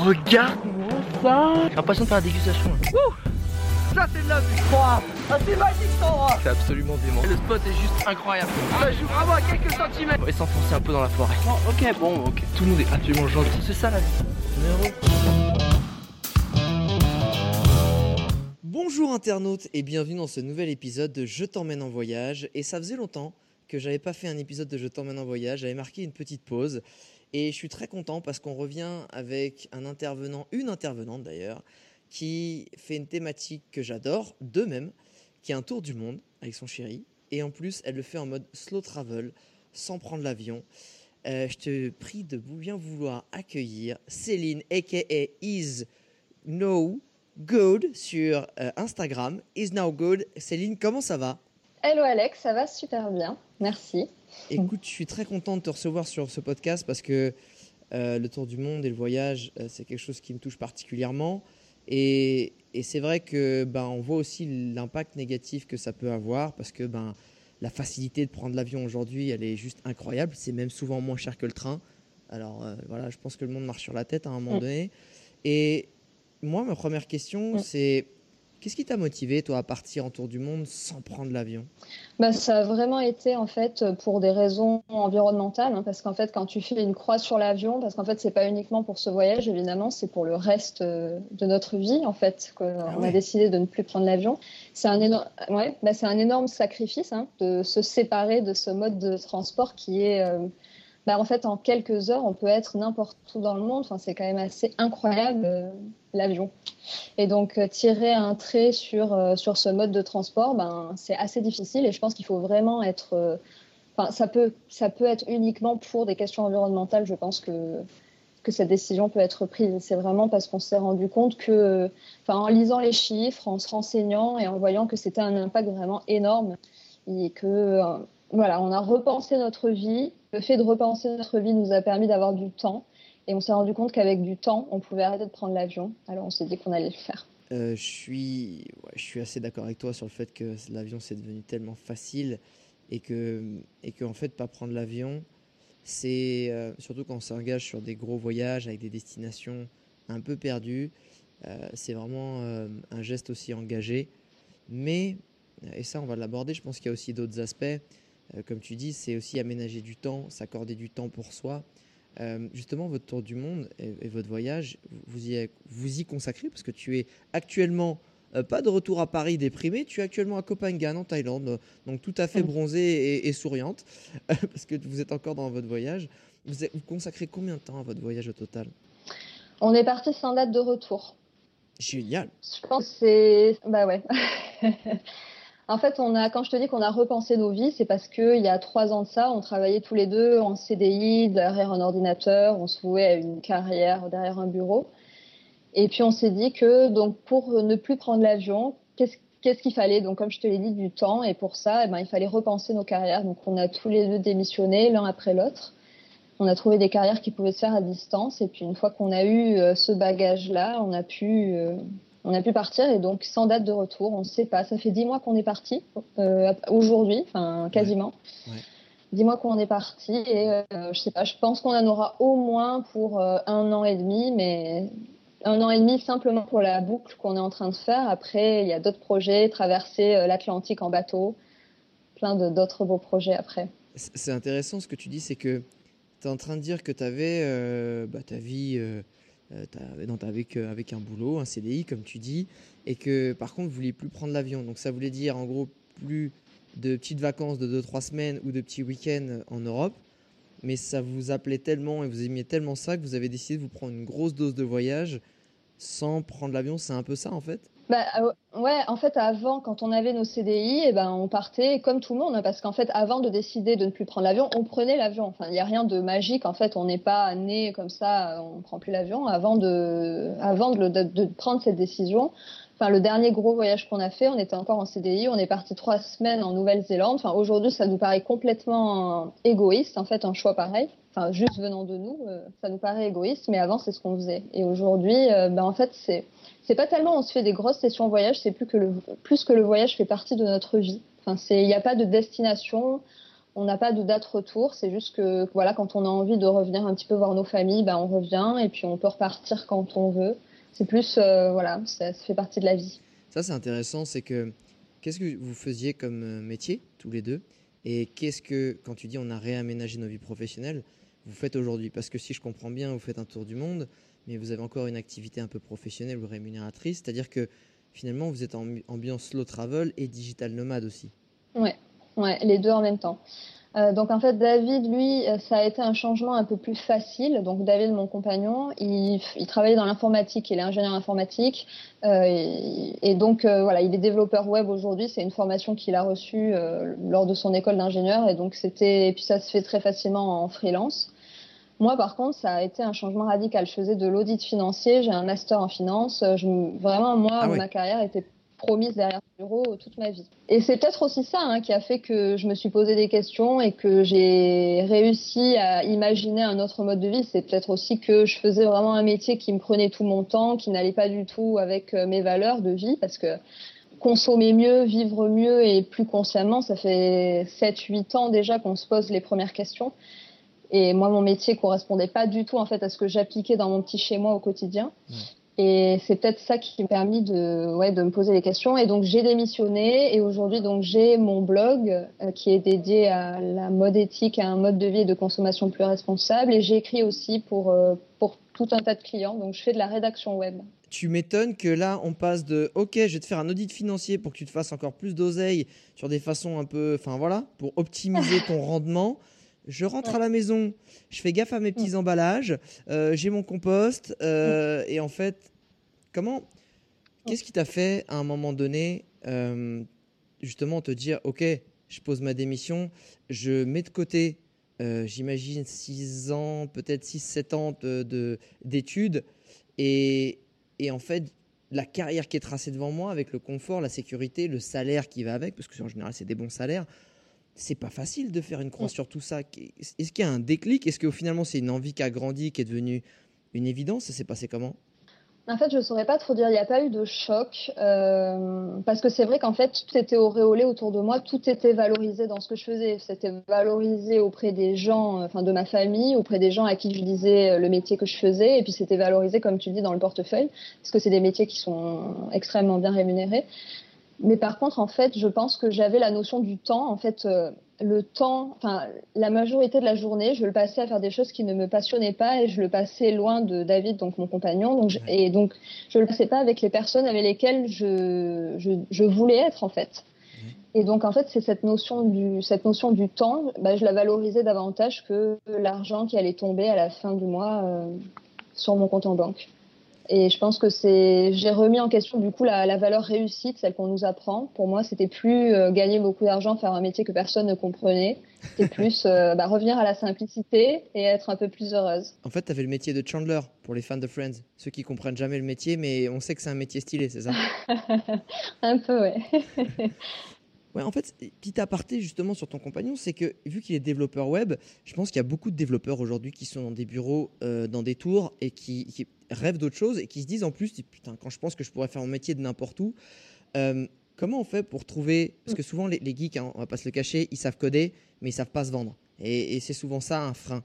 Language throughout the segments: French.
Regarde-moi ça J'ai l'impression de faire la dégustation. Ça c'est de la vie, crois Ah c'est magique cet endroit C'est absolument dément. Le spot est juste incroyable. Ça joue vraiment à quelques centimètres On va s'enfoncer un peu dans la forêt. Ok, bon, ok. Tout le monde est absolument gentil. C'est ça la vie. Bonjour internautes et bienvenue dans ce nouvel épisode de Je t'emmène en voyage. Et ça faisait longtemps que j'avais pas fait un épisode de Je t'emmène en voyage. J'avais marqué une petite pause et je suis très content parce qu'on revient avec un intervenant, une intervenante d'ailleurs, qui fait une thématique que j'adore, de même, qui est un tour du monde avec son chéri. Et en plus, elle le fait en mode slow travel, sans prendre l'avion. Euh, je te prie de bien vouloir accueillir Céline, aka Is No Good sur euh, Instagram. Is Now Good. Céline, comment ça va? Hello Alex, ça va super bien, merci. Écoute, je suis très content de te recevoir sur ce podcast parce que euh, le tour du monde et le voyage, euh, c'est quelque chose qui me touche particulièrement. Et, et c'est vrai que ben, on voit aussi l'impact négatif que ça peut avoir parce que ben, la facilité de prendre l'avion aujourd'hui, elle est juste incroyable. C'est même souvent moins cher que le train. Alors euh, voilà, je pense que le monde marche sur la tête à un moment Mm. donné. Et moi, ma première question, Mm. c'est qu'est-ce qui t'a motivé, toi, à partir en tour du monde sans prendre l'avion? Bah, ça a vraiment été en fait pour des raisons environnementales, hein, parce qu'en fait quand tu fais une croix sur l'avion, parce qu'en fait c'est pas uniquement pour ce voyage évidemment, c'est pour le reste euh, de notre vie en fait qu'on Ah a décidé de ne plus prendre l'avion. C'est un énorme, ouais, bah, un énorme sacrifice hein, de se séparer de ce mode de transport qui est euh, bah, en fait, en quelques heures, on peut être n'importe où dans le monde. Enfin, c'est quand même assez incroyable, euh, l'avion. Et donc, euh, tirer un trait sur, euh, sur ce mode de transport, ben, c'est assez difficile. Et je pense qu'il faut vraiment être. Enfin, ça, peut, ça peut être uniquement pour des questions environnementales. Je pense que, que cette décision peut être prise. C'est vraiment parce qu'on s'est rendu compte que, en lisant les chiffres, en se renseignant et en voyant que c'était un impact vraiment énorme et que voilà, on a repensé notre vie. Le fait de repenser notre vie nous a permis d'avoir du temps. Et on s'est rendu compte qu'avec du temps, on pouvait arrêter de prendre l'avion. Alors on s'est dit qu'on allait le faire. Euh, je suis, je suis assez d'accord avec toi sur le fait que l'avion c'est devenu tellement facile et que, et que en fait pas prendre l'avion, c'est euh, surtout quand on s'engage sur des gros voyages avec des destinations un peu perdues, euh, c'est vraiment un geste aussi engagé. Mais et ça on va l'aborder. Je pense qu'il y a aussi d'autres aspects, comme tu dis, c'est aussi aménager du temps, s'accorder du temps pour soi. Euh, justement, votre tour du monde et, et votre voyage, vous y, vous y consacrez parce que tu es actuellement euh, pas de retour à Paris déprimé, tu es actuellement à Phangan en Thaïlande, euh, donc tout à fait bronzée et, et souriante parce que vous êtes encore dans votre voyage. Vous, vous consacrez combien de temps à votre voyage au total? On est parti sans date de retour. Génial. Je pense que c'est. Bah ouais. en fait, on a, quand je te dis qu'on a repensé nos vies, c'est parce qu'il y a trois ans de ça, on travaillait tous les deux en CDI, derrière un ordinateur, on se vouait à une carrière derrière un bureau. Et puis on s'est dit que donc pour ne plus prendre l'avion, qu'est-ce qu'est-ce qu'il fallait? Donc comme je te l'ai dit, du temps. Et pour ça, eh ben, il fallait repenser nos carrières. Donc on a tous les deux démissionné l'un après l'autre. On a trouvé des carrières qui pouvaient se faire à distance. Et puis une fois qu'on a eu euh, ce bagage-là, on a pu euh, on a pu partir et donc sans date de retour, on ne sait pas. Ça fait dix mois qu'on est parti euh, aujourd'hui, enfin quasiment. Ouais. Dix mois qu'on est parti et euh, je sais pas. Je pense qu'on en aura au moins pour euh, un an et demi, mais un an et demi simplement pour la boucle qu'on est en train de faire. Après, il y a d'autres projets, traverser euh, l'Atlantique en bateau, plein de d'autres beaux projets après. C'est intéressant ce que tu dis, c'est que tu es en train de dire que tu avais bah, ta vie euh, euh, non, t'avais que- avec un boulot, un CDI, comme tu dis, et que par contre, vous vouliez plus prendre l'avion. Donc ça voulait dire en gros plus de petites vacances de 2-3 semaines ou de petits week-ends en Europe. Mais ça vous appelait tellement et vous aimiez tellement ça que vous avez décidé de vous prendre une grosse dose de voyage sans prendre l'avion. C'est un peu ça en fait? Bah, euh, ouais, en fait, avant, quand on avait nos CDI, eh ben, on partait comme tout le monde, hein, parce qu'en fait, avant de décider de ne plus prendre l'avion, on prenait l'avion. Enfin, il n'y a rien de magique. En fait, on n'est pas né comme ça, on ne prend plus l'avion. Avant de, avant de prendre cette décision, enfin, le dernier gros voyage qu'on a fait, on était encore en CDI, on est parti trois semaines en Nouvelle-Zélande. Enfin, aujourd'hui, ça nous paraît complètement égoïste, en fait, un choix pareil. Enfin, juste venant de nous, euh, ça nous paraît égoïste, mais avant, c'est ce qu'on faisait. Et aujourd'hui, euh, ben, en fait, c'est c'est pas tellement on se fait des grosses sessions voyage, c'est plus que le plus que le voyage fait partie de notre vie. Enfin, il n'y a pas de destination. On n'a pas de date retour. C'est juste que voilà, quand on a envie de revenir un petit peu voir nos familles, ben, on revient et puis on peut repartir quand on veut. C'est plus, euh, voilà, ça, ça, fait partie de la vie. Ça, c'est intéressant. C'est que qu'est-ce que vous faisiez comme euh, métier, tous les deux? Et qu'est-ce que, quand tu dis on a réaménagé nos vies professionnelles, vous faites aujourd'hui? Parce que si je comprends bien, vous faites un tour du monde, mais vous avez encore une activité un peu professionnelle ou rémunératrice. C'est-à-dire que finalement, vous êtes en ambiance slow travel et digital nomade aussi. Ouais, ouais, les deux en même temps. Euh, donc en fait, David, lui, euh, ça a été un changement un peu plus facile. Donc David, mon compagnon, il, il travaillait dans l'informatique, il est ingénieur informatique, euh, et, et, donc euh, voilà, il est développeur web aujourd'hui. C'est une formation qu'il a reçue euh, lors de son école d'ingénieur, et donc c'était, et puis ça se fait très facilement en freelance. Moi, par contre, ça a été un changement radical. Je faisais de l'audit financier, j'ai un master en finance. Je, vraiment, moi, ah oui. ma carrière était promise derrière le bureau toute ma vie. Et c'est peut-être aussi ça hein, qui a fait que je me suis posé des questions et que j'ai réussi à imaginer un autre mode de vie. C'est peut-être aussi que je faisais vraiment un métier qui me prenait tout mon temps, qui n'allait pas du tout avec mes valeurs de vie, parce que consommer mieux, vivre mieux et plus consciemment, ça fait 7-8 ans déjà qu'on se pose les premières questions. Et moi, mon métier correspondait pas du tout en fait à ce que j'appliquais dans mon petit chez moi au quotidien. Ouais. Et c'est peut-être ça qui m'a permis de, ouais, de me poser les questions. Et donc j'ai démissionné et aujourd'hui donc j'ai mon blog euh, qui est dédié à la mode éthique, à un mode de vie et de consommation plus responsable. Et j'ai écrit aussi pour euh, pour tout un tas de clients. Donc je fais de la rédaction web. Tu m'étonnes que là on passe de OK, je vais te faire un audit financier pour que tu te fasses encore plus d'oseille sur des façons un peu, enfin voilà, pour optimiser ton rendement je rentre à la maison, je fais gaffe à mes petits mmh. emballages, euh, j'ai mon compost, euh, mmh. et en fait, comment, qu'est-ce qui t'a fait à un moment donné, euh, justement, te dire, ok, je pose ma démission, je mets de côté, euh, j'imagine, 6 ans, peut-être 6-7 ans d'études, de, et, et en fait, la carrière qui est tracée devant moi, avec le confort, la sécurité, le salaire qui va avec, parce que en général, c'est des bons salaires c'est pas facile de faire une croix sur tout ça. Est-ce qu'il y a un déclic? Est-ce que finalement c'est une envie qui a grandi, qui est devenue une évidence? Ça s'est passé comment? En fait, je ne saurais pas trop dire. Il n'y a pas eu de choc euh, parce que c'est vrai qu'en fait, tout était auréolé autour de moi, tout était valorisé dans ce que je faisais. C'était valorisé auprès des gens, enfin de ma famille, auprès des gens à qui je disais le métier que je faisais, et puis c'était valorisé, comme tu dis, dans le portefeuille, parce que c'est des métiers qui sont extrêmement bien rémunérés. Mais par contre, en fait, je pense que j'avais la notion du temps. En fait, euh, le temps, enfin, la majorité de la journée, je le passais à faire des choses qui ne me passionnaient pas et je le passais loin de David, donc mon compagnon. Je, et donc, je le passais pas avec les personnes avec lesquelles je, je, je voulais être, en fait. Et donc, en fait, c'est cette notion du, cette notion du temps, bah, je la valorisais davantage que l'argent qui allait tomber à la fin du mois euh, sur mon compte en banque. Et je pense que c'est, j'ai remis en question du coup la, la valeur réussite, celle qu'on nous apprend. Pour moi, c'était plus euh, gagner beaucoup d'argent, faire un métier que personne ne comprenait. C'était plus euh, bah, revenir à la simplicité et être un peu plus heureuse. En fait, tu avais le métier de Chandler pour les fans de Friends, ceux qui comprennent jamais le métier, mais on sait que c'est un métier stylé, c'est ça? Un peu, ouais. Ouais, en fait, petit aparté justement sur ton compagnon, c'est que vu qu'il est développeur web, je pense qu'il y a beaucoup de développeurs aujourd'hui qui sont dans des bureaux, euh, dans des tours et qui, rêvent d'autre chose et qui se disent en plus, putain, quand je pense que je pourrais faire mon métier de n'importe où, euh, comment on fait pour trouver Parce que souvent les, geeks, hein, on va pas se le cacher, ils savent coder, mais ils savent pas se vendre. Et c'est souvent ça un frein.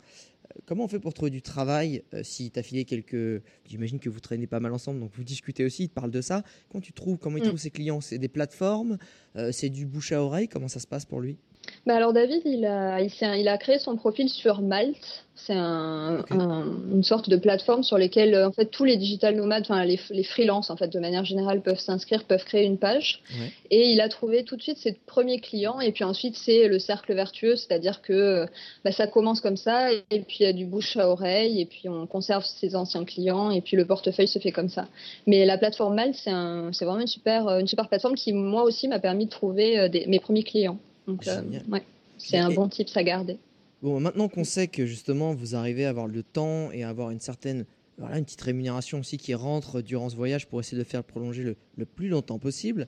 Comment on fait pour trouver du travail euh, si tu as filé quelques. J'imagine que vous traînez pas mal ensemble, donc vous discutez aussi, ils te parlent de ça. Quand tu trouves, comment il mm. trouve ses clients? C'est des plateformes euh, C'est du bouche à oreille Comment ça se passe pour lui? Bah alors David, il a, il, il a créé son profil sur Malte. C'est un, okay. un, une sorte de plateforme sur lesquelles en fait tous les digital nomades, enfin les, les freelances en fait de manière générale peuvent s'inscrire, peuvent créer une page. Ouais. Et il a trouvé tout de suite ses premiers clients et puis ensuite c'est le cercle vertueux, c'est-à-dire que bah, ça commence comme ça et puis il y a du bouche à oreille et puis on conserve ses anciens clients et puis le portefeuille se fait comme ça. Mais la plateforme Malte, c'est vraiment une super, une super plateforme qui moi aussi m'a permis de trouver des, mes premiers clients. Donc, euh, ouais, c'est un bon tips à garder. Bon, maintenant qu'on sait que justement vous arrivez à avoir le temps et à avoir une certaine, voilà, une petite rémunération aussi qui rentre durant ce voyage pour essayer de faire prolonger le, le plus longtemps possible,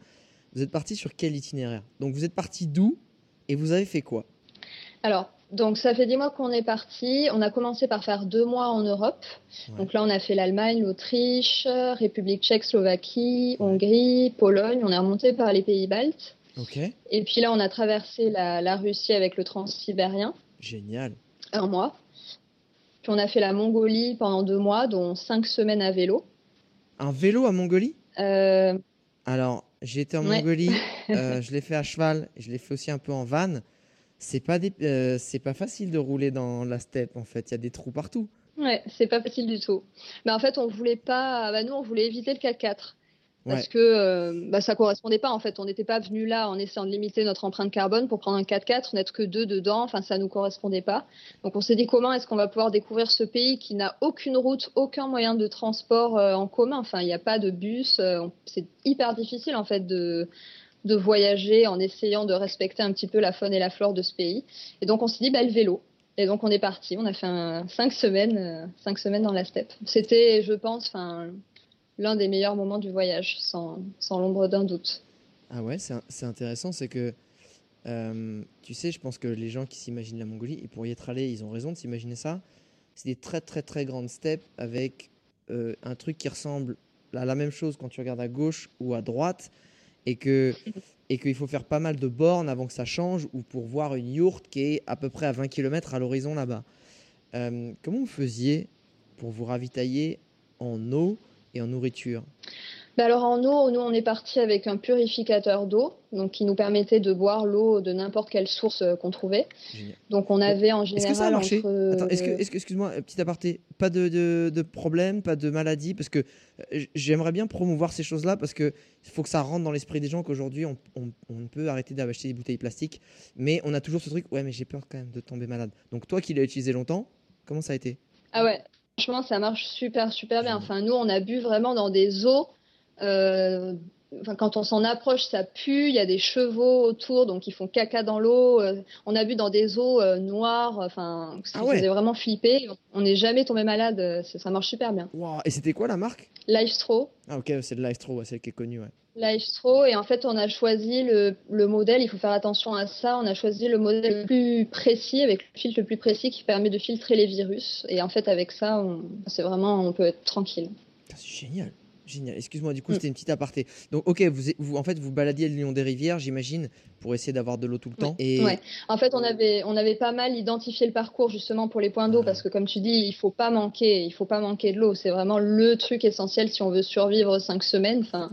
vous êtes parti sur quel itinéraire? Donc vous êtes parti d'où et vous avez fait quoi? Alors, donc ça fait dix mois qu'on est parti. On a commencé par faire deux mois en Europe. Ouais. Donc là, on a fait l'Allemagne, l'Autriche, République tchèque, Slovaquie, Hongrie, Pologne. On est remonté par les pays baltes. Et puis là, on a traversé la, la Russie avec le transsibérien, Génial. un mois. Puis on a fait la Mongolie pendant deux mois, dont cinq semaines à vélo. Un vélo à Mongolie? Euh, Alors, j'ai été en Ouais. Mongolie, euh, je l'ai fait à cheval, je l'ai fait aussi un peu en van. C'est pas, des- euh, c'est pas facile de rouler dans la steppe en fait, il y a des trous partout. ouais, c'est pas facile du tout. Mais en fait, on voulait pas. Bah, nous, on voulait éviter le 4x4. Parce Ouais. que euh, bah, ça correspondait pas en fait. On n'était pas venu là en essayant de limiter notre empreinte carbone pour prendre un 4x4, n'être que deux dedans. Enfin, ça nous correspondait pas. Donc on s'est dit comment est-ce qu'on va pouvoir découvrir ce pays qui n'a aucune route, aucun moyen de transport euh, en commun? Enfin, il n'y a pas de bus. euh, c'est hyper difficile en fait de de voyager en essayant de respecter un petit peu la faune et la flore de ce pays. Et donc on s'est dit bah le vélo. Et donc on est parti. On a fait un, cinq semaines, euh, cinq semaines dans la steppe. C'était, je pense, enfin l'un des meilleurs moments du voyage, sans, sans l'ombre d'un doute. Ah ouais, c'est intéressant, c'est que euh, tu sais, je pense que les gens qui s'imaginent la Mongolie, et pour y être allés, ils ont raison de s'imaginer ça. C'est des très très très grandes steppes avec euh, un truc qui ressemble à la même chose quand tu regardes à gauche ou à droite, et que et qu'il faut faire pas mal de bornes avant que ça change ou pour voir une yourte qui est à peu près à 20 km à l'horizon là-bas. Euh, comment vous faisiez pour vous ravitailler en eau et en nourriture Bah alors en eau, nous on est parti avec un purificateur d'eau, donc qui nous permettait de boire l'eau de n'importe quelle source euh, qu'on trouvait. Génial. Donc on avait en Est-ce que ça a général marché? entre. Attends, est-ce que, est-ce que- excuse-moi, euh, petit aparté, pas de, de, de problème, pas de maladie, parce que euh, j'aimerais bien promouvoir ces choses-là, parce que faut que ça rentre dans l'esprit des gens qu'aujourd'hui, on, on, on peut arrêter d'acheter des bouteilles plastiques, mais on a toujours ce truc, ouais, mais j'ai peur quand même de tomber malade. Donc toi qui l'as utilisé longtemps, comment ça a été? Ah ouais, franchement ça marche super super bien. Enfin nous on a bu vraiment dans des eaux. euh, Enfin, quand on s'en approche, ça pue. Il y a des chevaux autour, donc ils font caca dans l'eau. Euh, on a bu dans des eaux euh, noires, enfin, qui Ah ouais. faisait vraiment flipper. On n'est jamais tombé malade. Ça, ça marche super bien. Et c'était quoi la marque? Lifestro, Ah ok, c'est de l'Aistro, ouais, celle qui est connue, ouais. Lifestro, et en fait, on a choisi le, le modèle. Il faut faire attention à ça. On a choisi le modèle le plus précis, avec le filtre le plus précis qui permet de filtrer les virus. Et en fait, avec ça, on- c'est vraiment, on peut être tranquille. C'est génial. Génial. Excuse-moi, du coup, Mm. c'était une petite aparté. Donc, ok, vous, vous, en fait, vous baladiez le long des rivières, j'imagine, pour essayer d'avoir de l'eau tout le temps. Et Ouais. En fait, on avait, on avait pas mal identifié le parcours justement pour les points d'eau Ah. parce que, comme tu dis, il faut pas manquer, il faut pas manquer de l'eau. C'est vraiment le truc essentiel si on veut survivre cinq semaines. Enfin,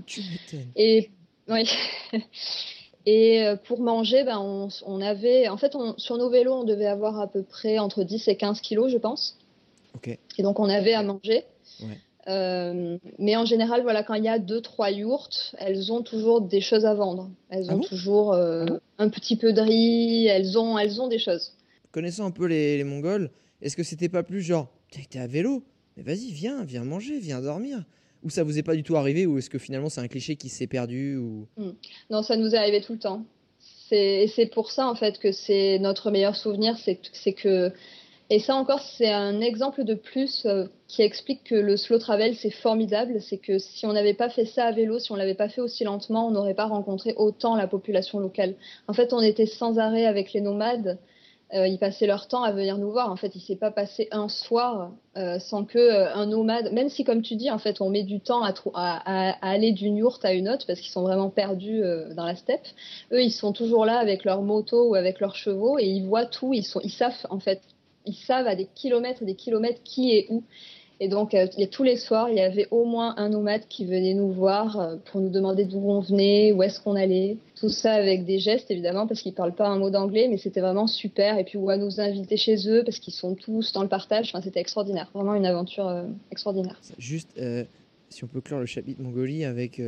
et oui. Et euh, pour manger, ben, on, on avait, en fait, on, sur nos vélos, on devait avoir à peu près entre 10 et 15 kilos, je pense. Ok. Et donc, on avait à manger. Ouais. Euh, mais en général, voilà, quand il y a deux, trois yourtes, elles ont toujours des choses à vendre. Elles Ah ont bon toujours euh, un petit peu de riz, elles ont, elles ont des choses. Connaissant un peu les, les Mongols, est-ce que c'était pas plus genre, t'es à vélo, mais vas-y, viens, viens manger, viens dormir Ou ça vous est pas du tout arrivé, ou est-ce que finalement c'est un cliché qui s'est perdu ou... Non, ça nous est arrivé tout le temps. Et c'est pour ça, en fait, que c'est notre meilleur souvenir, c'est, c'est que. Et ça encore, c'est un exemple de plus euh, qui explique que le slow travel, c'est formidable. C'est que si on n'avait pas fait ça à vélo, si on l'avait pas fait aussi lentement, on n'aurait pas rencontré autant la population locale. En fait, on était sans arrêt avec les nomades. Euh, ils passaient leur temps à venir nous voir. En fait, il s'est pas passé un soir euh, sans que euh, un nomade, même si comme tu dis, en fait, on met du temps à, aller d'une yourte à une autre parce qu'ils sont vraiment perdus dans la steppe. Eux, ils sont toujours là avec leur moto ou avec leurs chevaux et ils voient tout. Ils sont, ils savent en fait, ils savent à des kilomètres et des kilomètres qui est où. Et donc, euh, tous les soirs, il y avait au moins un nomade qui venait nous voir euh, pour nous demander d'où on venait, où est-ce qu'on allait. Tout ça avec des gestes, évidemment, parce qu'ils parlent pas un mot d'anglais, mais c'était vraiment super. Et puis, ou à nous inviter chez eux, parce qu'ils sont tous dans le partage. Enfin, c'était extraordinaire. Vraiment une aventure euh, extraordinaire. Juste, euh, si on peut clore le chapitre Mongolie avec...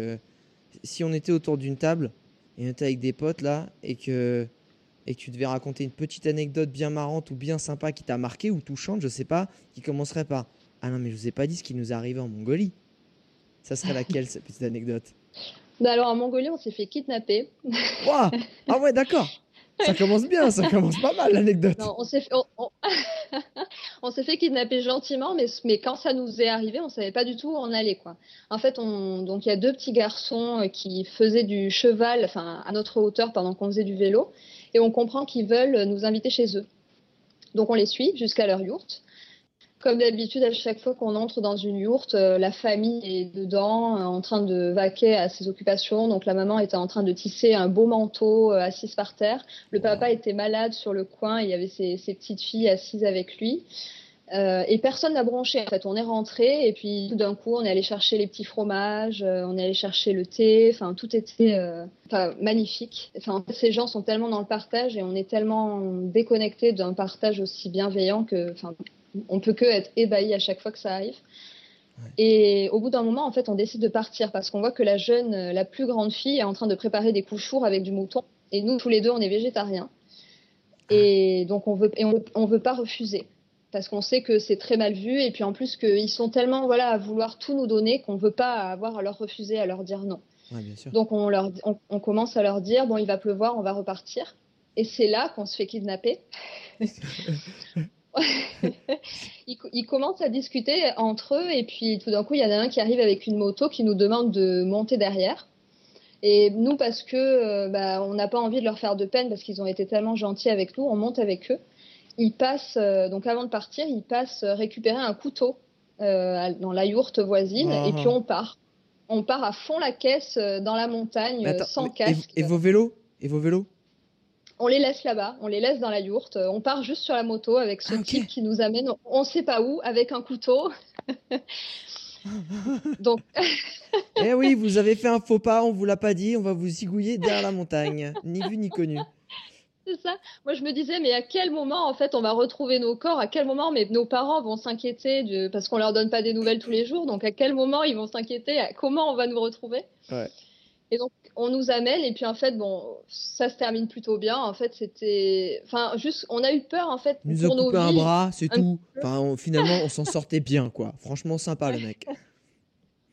si on était autour d'une table, et on était avec des potes là, et que, et tu devais raconter une petite anecdote bien marrante ou bien sympa qui t'a marqué ou touchante, je sais pas, qui commencerait par Ah non, mais je vous ai pas dit ce qui nous est arrivé en Mongolie. Ça serait laquelle cette petite anecdote? Bah alors, en Mongolie, on s'est fait kidnapper. Ouah Ah ouais, d'accord Ça commence bien, ça commence pas mal l'anecdote. On s'est fait, on, on- on s'est fait kidnapper gentiment, mais, mais quand ça nous est arrivé, on savait pas du tout où on allait, quoi. En fait, on, donc il y a deux petits garçons euh, qui faisaient du cheval, enfin à notre hauteur pendant qu'on faisait du vélo, et on comprend qu'ils veulent nous inviter chez eux. Donc on les suit jusqu'à leur yourte. Comme d'habitude, à chaque fois qu'on entre dans une yourte, euh, la famille est dedans, euh, en train de vaquer à ses occupations. Donc la maman était en train de tisser un beau manteau euh, assise par terre. Le papa était malade sur le coin. Il y avait ses, ses petites filles assises avec lui. Euh, et personne n'a branché. En fait, on est rentré et puis tout d'un coup, on est allé chercher les petits fromages, euh, on est allé chercher le thé. Enfin, tout était euh, magnifique. Enfin, en fait, ces gens sont tellement dans le partage et on est tellement déconnecté d'un partage aussi bienveillant que, enfin, on peut que être ébahi à chaque fois que ça arrive. Et au bout d'un moment, en fait, on décide de partir parce qu'on voit que la jeune, euh, la plus grande fille, est en train de préparer des couchours avec du mouton. Et nous, tous les deux, on est végétariens. Et donc, on veut, et on, veut- on veut pas refuser parce qu'on sait que c'est très mal vu. Et puis en plus, qu'ils sont tellement voilà à vouloir tout nous donner qu'on veut pas avoir à leur refuser, à leur dire non. Ouais, bien sûr. Donc on, leur, on, on commence à leur dire bon, il va pleuvoir, on va repartir. Et c'est là qu'on se fait kidnapper. ils, co- ils commencent à discuter entre eux et puis tout d'un coup il y en a un qui arrive avec une moto qui nous demande de monter derrière. Et nous parce que euh, bah, on n'a pas envie de leur faire de peine parce qu'ils ont été tellement gentils avec nous, on monte avec eux. Ils passent euh, donc avant de partir, ils passent récupérer un couteau euh, dans la yourte voisine Ah. et puis on part. On part à fond la caisse dans la montagne attends, sans et- casque. et, vos vélos Et vos vélos On les laisse là-bas, on les laisse dans la yourte. euh, On part juste sur la moto avec ce Ah, type qui nous amène, on sait pas où, avec un couteau. Donc, Eh oui, vous avez fait un faux pas, on vous l'a pas dit, on va vous zigouiller derrière la montagne. Ni vu ni connu. c'est ça. Moi, je me disais, mais à quel moment, en fait, on va retrouver nos corps? À quel moment, mais nos parents vont s'inquiéter de... parce qu'on leur donne pas des nouvelles tous les jours. Donc, à quel moment ils vont s'inquiéter? Comment on va nous retrouver? Ouais. Et donc, on nous amène, et puis en fait, bon, ça se termine plutôt bien. En fait, c'était. Enfin, juste, on a eu peur, en fait, nous a pour nos coupé un vies. bras, c'est un tout. Enfin, on- finalement, on s'en sortait bien, quoi. Franchement, sympa, le mec.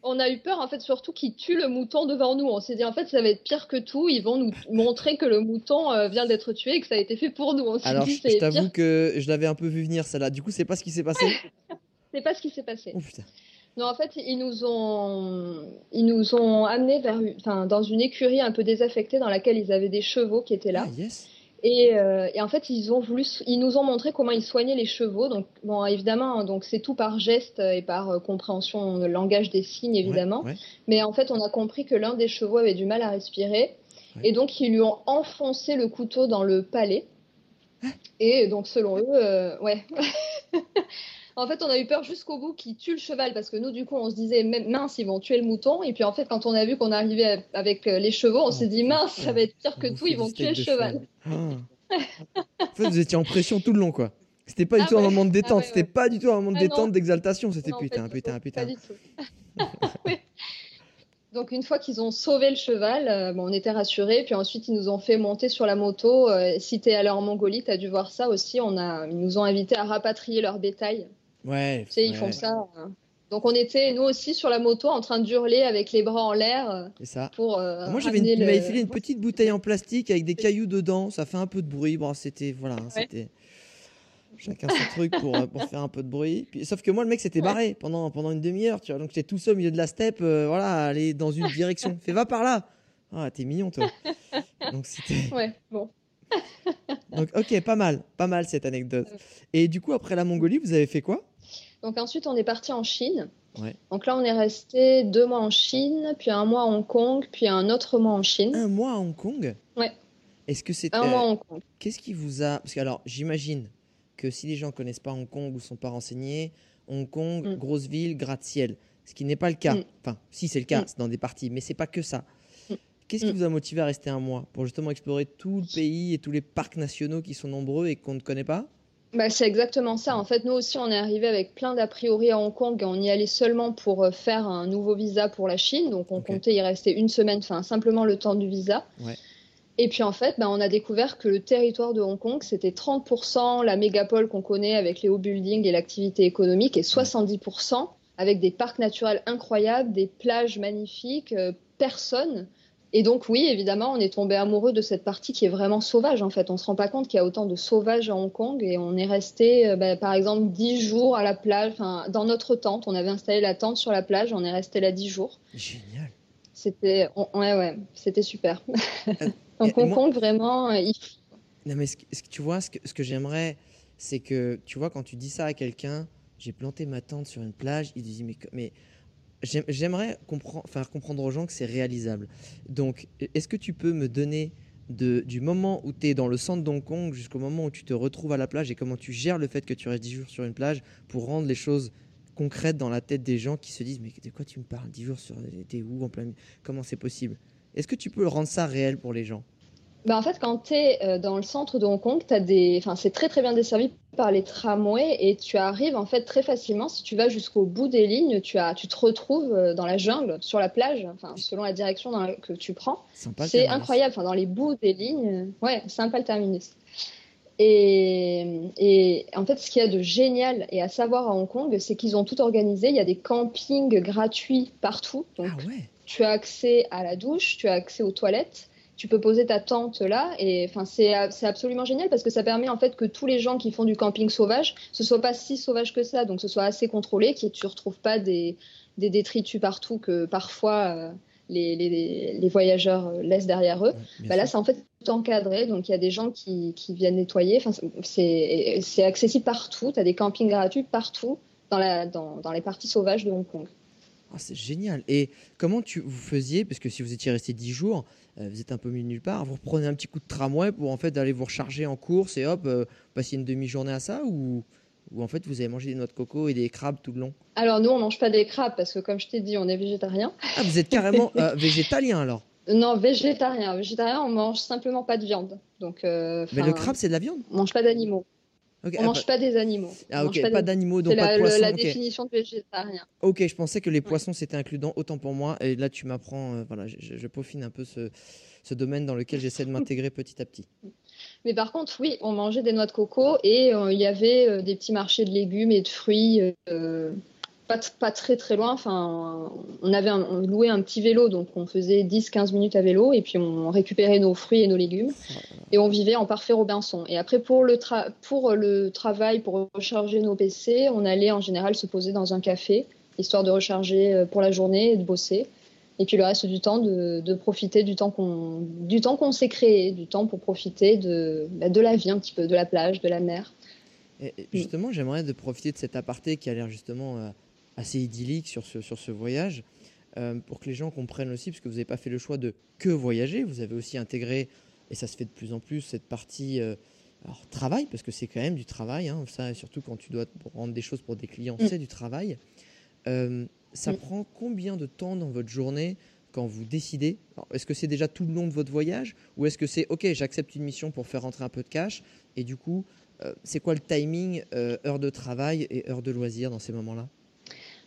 on a eu peur en fait surtout qu'ils tuent le mouton devant nous. On s'est dit en fait ça va être pire que tout. Ils vont nous montrer que le mouton euh, vient d'être tué et que ça a été fait pour nous. On s'est Alors, dit je c'est je pire. t'avoue que je l'avais un peu vu venir, celle-là. Du coup, c'est pas ce qui s'est passé C'est pas ce qui s'est passé. Oh putain. Non en fait ils nous ont ils nous ont amenés vers enfin dans une écurie un peu désaffectée dans laquelle ils avaient des chevaux qui étaient là. Ah, yes. Et, euh, et en fait, ils ont voulu, ils nous ont montré comment ils soignaient les chevaux. Donc, bon, évidemment, donc c'est tout par geste et par euh, compréhension de langage des signes, évidemment. Ouais, ouais. Mais en fait, on a compris que l'un des chevaux avait du mal à respirer. Ouais. Et donc, ils lui ont enfoncé le couteau dans le palais. Et donc, selon eux, euh, ouais. en fait, on a eu peur jusqu'au bout qu'ils tuent le cheval parce que nous, du coup, on se disait mince, ils vont tuer le mouton. Et puis, en fait, quand on a vu qu'on arrivait avec euh, les chevaux, on Oh, s'est dit mince, ça va être pire que tout, ils vont tuer le cheval. Ah. En fait, vous étiez en pression tout le long, quoi. C'était pas du Ah tout un moment de Ah détente, c'était pas du tout un moment de détente, d'exaltation, c'était putain, putain, putain. pas du tout. Donc une fois qu'ils ont sauvé le cheval, euh, bon, on était rassurés. Puis ensuite ils nous ont fait monter sur la moto. Euh, si t'es allé en Mongolie, t'as dû voir ça aussi. On a, ils nous ont invités à rapatrier leur bétail. Ouais. Tu sais, ils ouais, font ça. euh. Donc on était nous aussi sur la moto en train de hurler avec les bras en l'air euh, C'est ça. pour. euh, Moi, j'avais une... m'avait filé une petite bouteille en plastique avec des cailloux dedans. Ça fait un peu de bruit. Bon, c'était voilà, hein, Ouais. c'était chacun son truc pour, euh, pour faire un peu de bruit. Puis, sauf que moi, le mec s'était barré pendant pendant une demi-heure. Tu vois, donc j'étais tout seul au milieu de la steppe. euh, voilà, aller dans une direction. Fais va par là. Ah, t'es mignon, toi. Donc c'était. Ouais, bon. Donc ok, pas mal, pas mal cette anecdote. Et du coup, après la Mongolie, vous avez fait quoi? Donc ensuite, on est parti en Chine. Ouais. Donc là, on est resté deux mois en Chine, puis un mois à Hong Kong, puis un autre mois en Chine. Un mois à Hong Kong? Ouais. Est-ce que c'est Un mois à Hong Kong. Qu'est-ce qui vous a Parce que alors, j'imagine que si les gens connaissent pas Hong Kong ou sont pas renseignés, Hong Kong, Mm. grosse ville, gratte-ciel. Ce qui n'est pas le cas. Mm. Enfin, si c'est le cas, Mm. c'est dans des parties, mais c'est pas que ça. Qu'est-ce qui vous a motivé à rester un mois pour justement explorer tout le pays et tous les parcs nationaux qui sont nombreux et qu'on ne connaît pas? Bah, c'est exactement ça. En fait, nous aussi, on est arrivé avec plein d'a priori à Hong Kong et on y allait seulement pour euh, faire un nouveau visa pour la Chine. Donc, on comptait y rester une semaine, enfin, simplement le temps du visa. Ouais. Et puis, en fait, bah, on a découvert que le territoire de Hong Kong, c'était 30% la mégapole qu'on connaît avec les hauts buildings et l'activité économique et 70% avec des parcs naturels incroyables, des plages magnifiques, euh, personne. Et donc oui, évidemment, on est tombé amoureux de cette partie qui est vraiment sauvage en fait. On se rend pas compte qu'il y a autant de sauvages à Hong Kong et on est resté, euh, bah, par exemple, 10 jours à la plage, dans notre tente. On avait installé la tente sur la plage, on est resté là 10 jours. Génial. C'était, on- ouais, ouais, c'était super. et Donc Hong moi- Kong, vraiment, euh, il- Non, mais ce que, ce que tu vois, ce que, ce que j'aimerais, c'est que, tu vois, quand tu dis ça à quelqu'un, j'ai planté ma tente sur une plage. Il dit mais, mais j'aimerais faire comprendre aux gens que c'est réalisable. Donc, est-ce que tu peux me donner du moment où tu es dans le centre d'Hong Kong jusqu'au moment où tu te retrouves à la plage et comment tu gères le fait que tu restes 10 jours sur une plage pour rendre les choses concrètes dans la tête des gens qui se disent mais de quoi tu me parles? 10 jours sur t'es où en plein comment c'est possible? Est-ce que tu peux rendre ça réel pour les gens? Bah en fait, quand tu es euh, dans le centre de Hong Kong, des... enfin, c'est très très bien desservi par les tramways et tu arrives en fait très facilement. Si tu vas jusqu'au bout des lignes, tu, as... tu te retrouves euh, dans la jungle, sur la plage, enfin, selon la direction que tu prends. C'est incroyable, enfin, dans les bouts des lignes. Ouais, sympa le terminus. Et, et, en fait, ce qu'il y a de génial et à savoir à Hong Kong, c'est qu'ils ont tout organisé. Il y a des campings gratuits partout. Donc, ah ouais. tu as accès à la douche, tu as accès aux toilettes tu peux poser ta tente là et enfin c'est absolument génial parce que ça permet en fait que tous les gens qui font du camping sauvage ce soit pas si sauvage que ça. Donc ce soit assez contrôlé que tu retrouves pas des, des détritus partout que parfois euh, les, les, les, voyageurs euh, laissent derrière eux. Bah là c'est en fait encadré. Donc il y a des gens qui, qui viennent nettoyer. Enfin c'est accessible partout. Tu as des campings gratuits partout dans, la, dans, dans les parties sauvages de Hong Kong ah, c'est génial. Et comment tu vous faisiez, parce que si vous étiez resté 10 jours, euh, vous êtes un peu mis nulle part, vous reprenez un petit coup de tramway pour en fait aller vous recharger en course et hop, euh, passer une demi-journée à ça ou, ou en fait vous avez mangé des noix de coco et des crabes tout le long? Alors nous on mange pas des crabes parce que comme je t'ai dit on est végétarien. Ah vous êtes carrément euh, végétalien alors? Non, végétarien. Végétarien, on mange simplement pas de viande. Donc, Mais le crabe, c'est de la viande? On mange pas d'animaux on ne mange pas des animaux. Ah, ok, pas d'animaux, donc pas de poissons. C'est la définition de végétarien. Ok, je pensais que les poissons c'était includant, autant pour moi. Et là, tu m'apprends, euh, voilà, je, peaufine un peu ce, ce domaine dans lequel j'essaie de m'intégrer petit à petit. Mais par contre, oui, on mangeait des noix de coco et euh, il y avait euh, des petits marchés de légumes et de fruits pas, très très loin. Enfin, on avait loué un petit vélo, donc on faisait 10-15 minutes à vélo et puis on récupérait nos fruits et nos légumes et on vivait en parfait Robinson. Et après, pour le, pour le travail, pour recharger nos PC, on allait en général se poser dans un café, histoire de recharger euh, pour la journée et de bosser. Et puis le reste du temps, de, profiter du temps qu'on qu'on s'est créé, du temps pour profiter de, bah, de la vie un petit peu, de la plage, de la mer. Et justement, j'aimerais de profiter de cet aparté qui a l'air justement euh, assez idyllique sur ce, sur ce voyage, euh, pour que les gens comprennent aussi, parce que vous n'avez pas fait le choix de que voyager, vous avez aussi intégré, et ça se fait de plus en plus, cette partie euh, alors, travail, parce que c'est quand même du travail, hein, ça, surtout quand tu dois rendre des choses pour des clients, mm. c'est du travail. Euh, ça mm. prend combien de temps dans votre journée quand vous décidez? Est-ce que c'est déjà tout le long de votre voyage? Ou est-ce que c'est OK, j'accepte une mission pour faire rentrer un peu de cash et du coup, c'est quoi le timing, heure de travail et heure de loisir dans ces moments-là?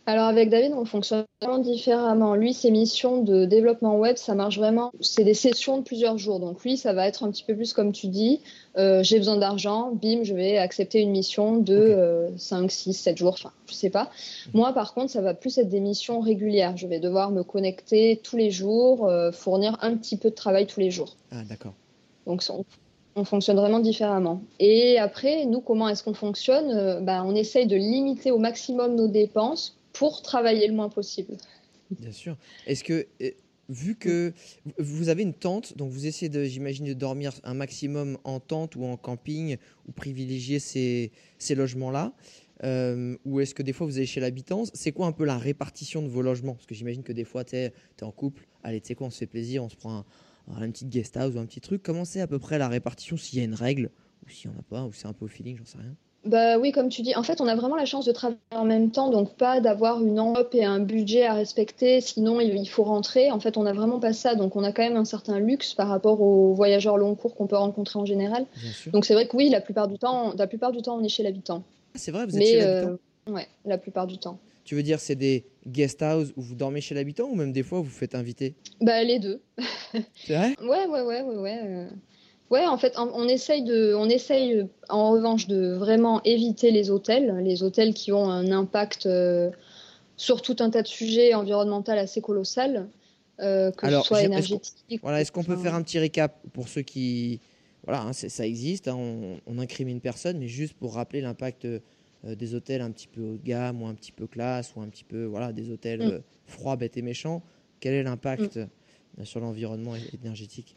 Alors avec David, on fonctionne vraiment différemment. Lui, ses missions de développement web, ça marche vraiment. C'est des sessions de plusieurs jours. Donc lui, ça va être un petit peu plus comme tu dis. Euh, j'ai besoin d'argent, bim, je vais accepter une mission de 5, 6, 7 jours, enfin, je sais pas. Moi, par contre, ça va plus être des missions régulières. Je vais devoir me connecter tous les jours, euh, fournir un petit peu de travail tous les jours. Ah, d'accord. Donc on, on fonctionne vraiment différemment. Et après, nous, comment est-ce qu'on fonctionne? Euh, bah, On essaye de limiter au maximum nos dépenses pour travailler le moins possible. Bien sûr. Est-ce que, vu que vous avez une tente, donc vous essayez, j'imagine, de dormir un maximum en tente ou en camping, ou privilégier ces, ces logements-là, euh, ou est-ce que des fois vous allez chez l'habitant C'est quoi un peu la répartition de vos logements? Parce que j'imagine que des fois, tu es, en couple, allez, tu sais quoi, on se fait plaisir, on se prend un, une petite guest ou un petit truc. Comment c'est à peu près la répartition, s'il y a une règle, ou s'il n'y en a pas, ou c'est un peu au feeling, j'en sais rien? Bah oui, comme tu dis, en fait, on a vraiment la chance de travailler en même temps, donc pas d'avoir une enveloppe et un budget à respecter, sinon il faut rentrer. En fait, on n'a vraiment pas ça, donc on a quand même un certain luxe par rapport aux voyageurs long cours qu'on peut rencontrer en général. Donc c'est vrai que oui, la plupart du temps, la plupart du temps, on est chez l'habitant. Ah, c'est vrai, vous êtes chez l'habitant. Euh, ouais, la plupart du temps. Tu veux dire c'est des guest house où vous dormez chez l'habitant ou même des fois vous faites inviter? Bah les deux. c'est vrai? Ouais, ouais, ouais, ouais, ouais. Euh. Ouais, en fait, on, essaye de, on essaye en revanche de vraiment éviter les hôtels, les hôtels qui ont un impact euh, sur tout un tas de sujets environnementaux assez colossal, euh, que ce soit énergétique. voilà, est-ce qu'on peut faire un petit récap pour ceux qui, voilà, hein, ça existe, hein, on, on, incrimine personne, mais juste pour rappeler l'impact euh, des hôtels un petit peu haut de gamme ou un petit peu classe ou un petit peu, voilà, des hôtels mm. froids, bêtes et méchants. Quel est l'impact mm. Sur l'environnement énergétique